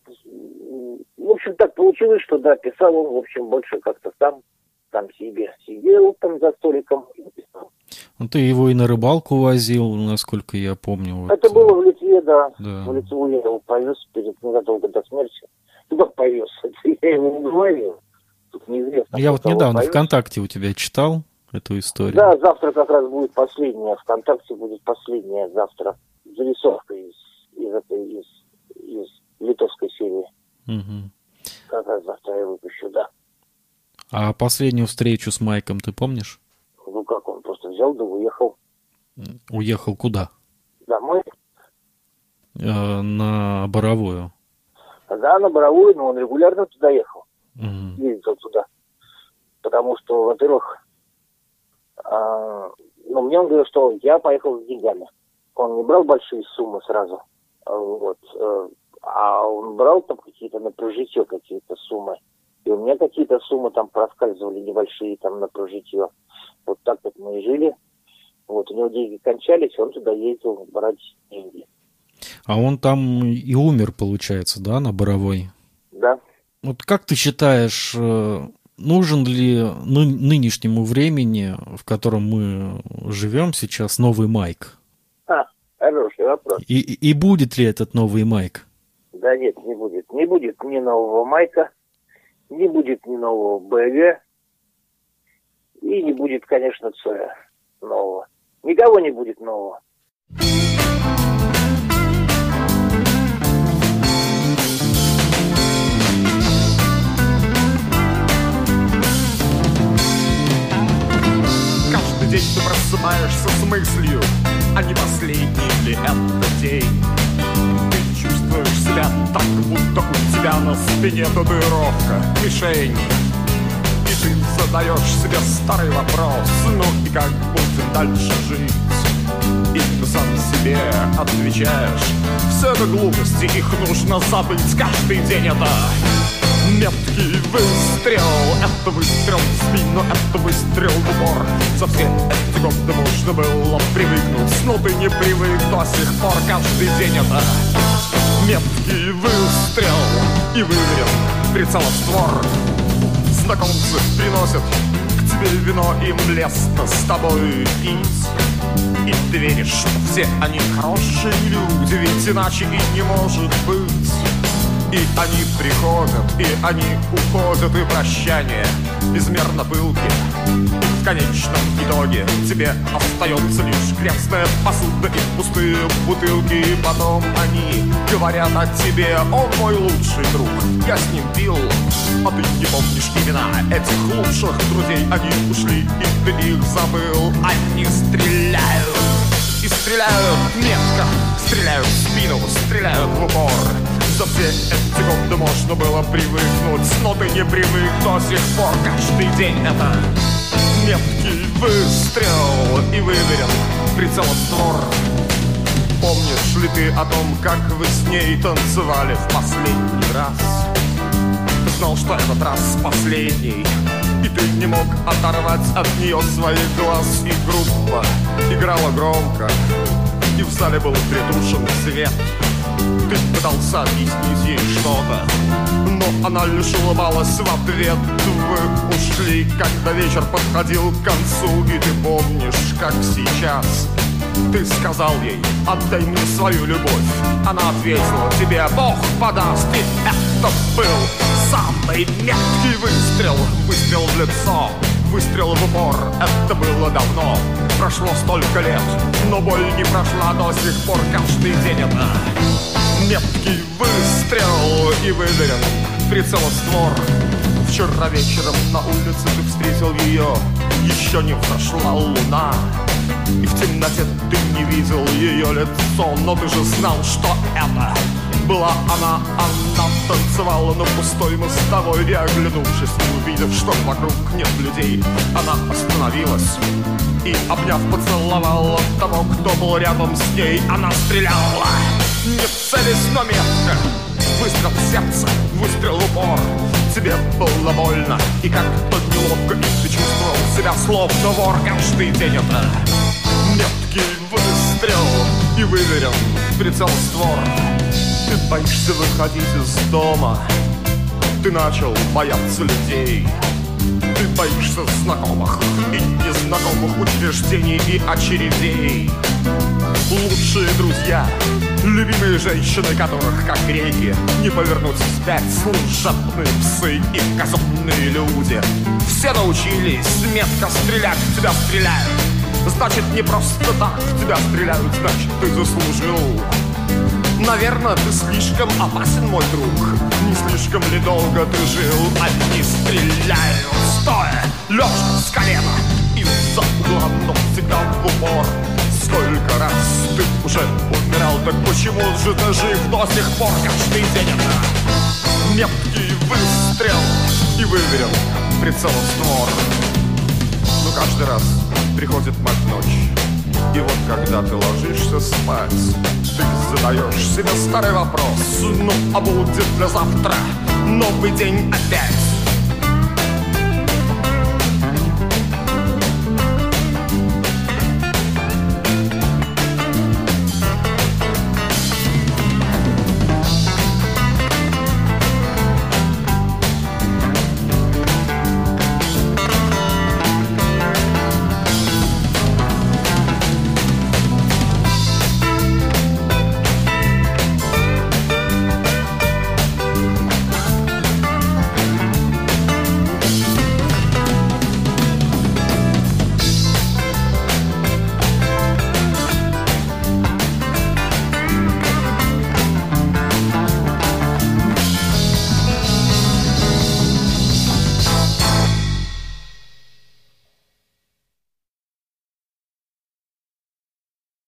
В общем, так получилось, что да, писал он, в общем, больше как-то сам, там себе сидел там за столиком и писал. Ну, ты его и на рыбалку возил, насколько я помню. Вот. Это было в Литве, да. да. В Литву я его повез перед незадолго до смерти. Туда повез. Я ему говорил. Тут неизвестно. Я вот недавно повез. ВКонтакте у тебя читал эту историю. Да, завтра как раз будет последняя. ВКонтакте будет последняя завтра зарисовка из, из этой, из, из литовской серии. Угу. Как раз завтра я выпущу, да. А последнюю встречу с Майком ты помнишь? Ну как, он просто взял да уехал. Уехал куда? Домой. Э, на Боровую. Да, на Боровую, но он регулярно туда ехал. Угу. Ездил туда. Потому что, во-первых, а, ну, мне он говорил, что я поехал с деньгами. Он не брал большие суммы сразу. Вот. Э, а он брал там какие-то на прожитие какие-то суммы. И у меня какие-то суммы там проскальзывали небольшие там на прожитие. Вот так вот мы и жили. Вот, у него деньги кончались, он туда ездил брать деньги. А он там и умер, получается, да, на Боровой? Да. Вот как ты считаешь, э, нужен ли ны- нынешнему времени, в котором мы живем сейчас, новый Майк? А, хороший вопрос. И, и будет ли этот новый Майк? Да нет, не будет. Не будет ни нового Майка, не будет ни нового БГ, и не будет, конечно, Цоя нового. Никого не будет нового. День ты просыпаешься с мыслью, а не последний ли это день? Ты чувствуешь себя так, будто у тебя на спине татуировка, мишень. И ты задаешь себе старый вопрос, ну и как будем дальше жить? И ты сам себе отвечаешь, все это глупости, их нужно забыть каждый день это Меткий выстрел, это выстрел в спину, это выстрел в упор. За все эти годы можно было привыкнуть, но ты не привык до сих пор. Каждый день это меткий выстрел. И выверен прицелоствор незнакомцы приносят к тебе вино, им лестно с тобой пить. И ты веришь, что все они хорошие люди, ведь иначе и не может быть. И они приходят, и они уходят, и прощание безмерно пылки. В конечном итоге тебе остается лишь грязная посуда и пустые бутылки. И потом они говорят о тебе, он мой лучший друг. Я с ним пил, а ты не помнишь имена этих лучших друзей. Они ушли, и ты их забыл. Они стреляют и стреляют метко, стреляют в спину, стреляют в упор. За все эти годы можно было привыкнуть Но ты не привык до сих пор. Каждый день это меткий выстрел И выверен прицелоствор Помнишь ли ты о том, как вы с ней танцевали в последний раз? Ты знал, что этот раз последний И ты не мог оторвать от нее своих глаз. И группа играла громко И в зале был притушен свет ты пытался объяснить ей что-то Но она лишь улыбалась в ответ. Вы ушли, когда вечер подходил к концу И ты помнишь, как сейчас? Ты сказал ей, отдай мне свою любовь Она ответила тебе, Бог подаст И это был самый меткий выстрел Выстрел в лицо, выстрел в упор. Это было давно, прошло столько лет Но боль не прошла до сих пор Каждый день. Это меткий выстрел И выверен прицелоствор Вчера вечером на улице ты встретил ее Еще не взошла луна И в темноте ты не видел ее лицо. Но ты же знал, что это была она Она танцевала на пустой мостовой. И оглянувшись, увидев, что вокруг нет людей Она остановилась и, обняв, поцеловала того, кто был рядом с ней. Она стреляла не целясь, но метко Выстрел в сердце, выстрел в упор. Тебе было больно и как-то неловко И ты чувствовал себя словно вор Каждый день. Это меткий выстрел И выверен прицел створ боишься выходить из дома? Ты начал бояться людей. Ты боишься знакомых и незнакомых учреждений и очередей. Лучшие друзья Любимые женщины, которых, как реки, не повернуть вспять. Служебные псы и казенные люди. Все научились метко стрелять, в тебя стреляют. Значит, не просто так в тебя стреляют, значит, ты заслужил Наверное, ты слишком опасен, мой друг. Не слишком ли долго ты жил? Одни стреляют, стоя, лежа с колена. Из-за угла, но всегда в упор Сколько раз ты уже умирал, так почему же ты жив до сих пор каждый день? Это меткий выстрел и выверен прицел створ. Но каждый раз приходит мать ночь, и вот когда ты ложишься спать, ты задаешь себе старый вопрос, ну а будет для завтра новый день опять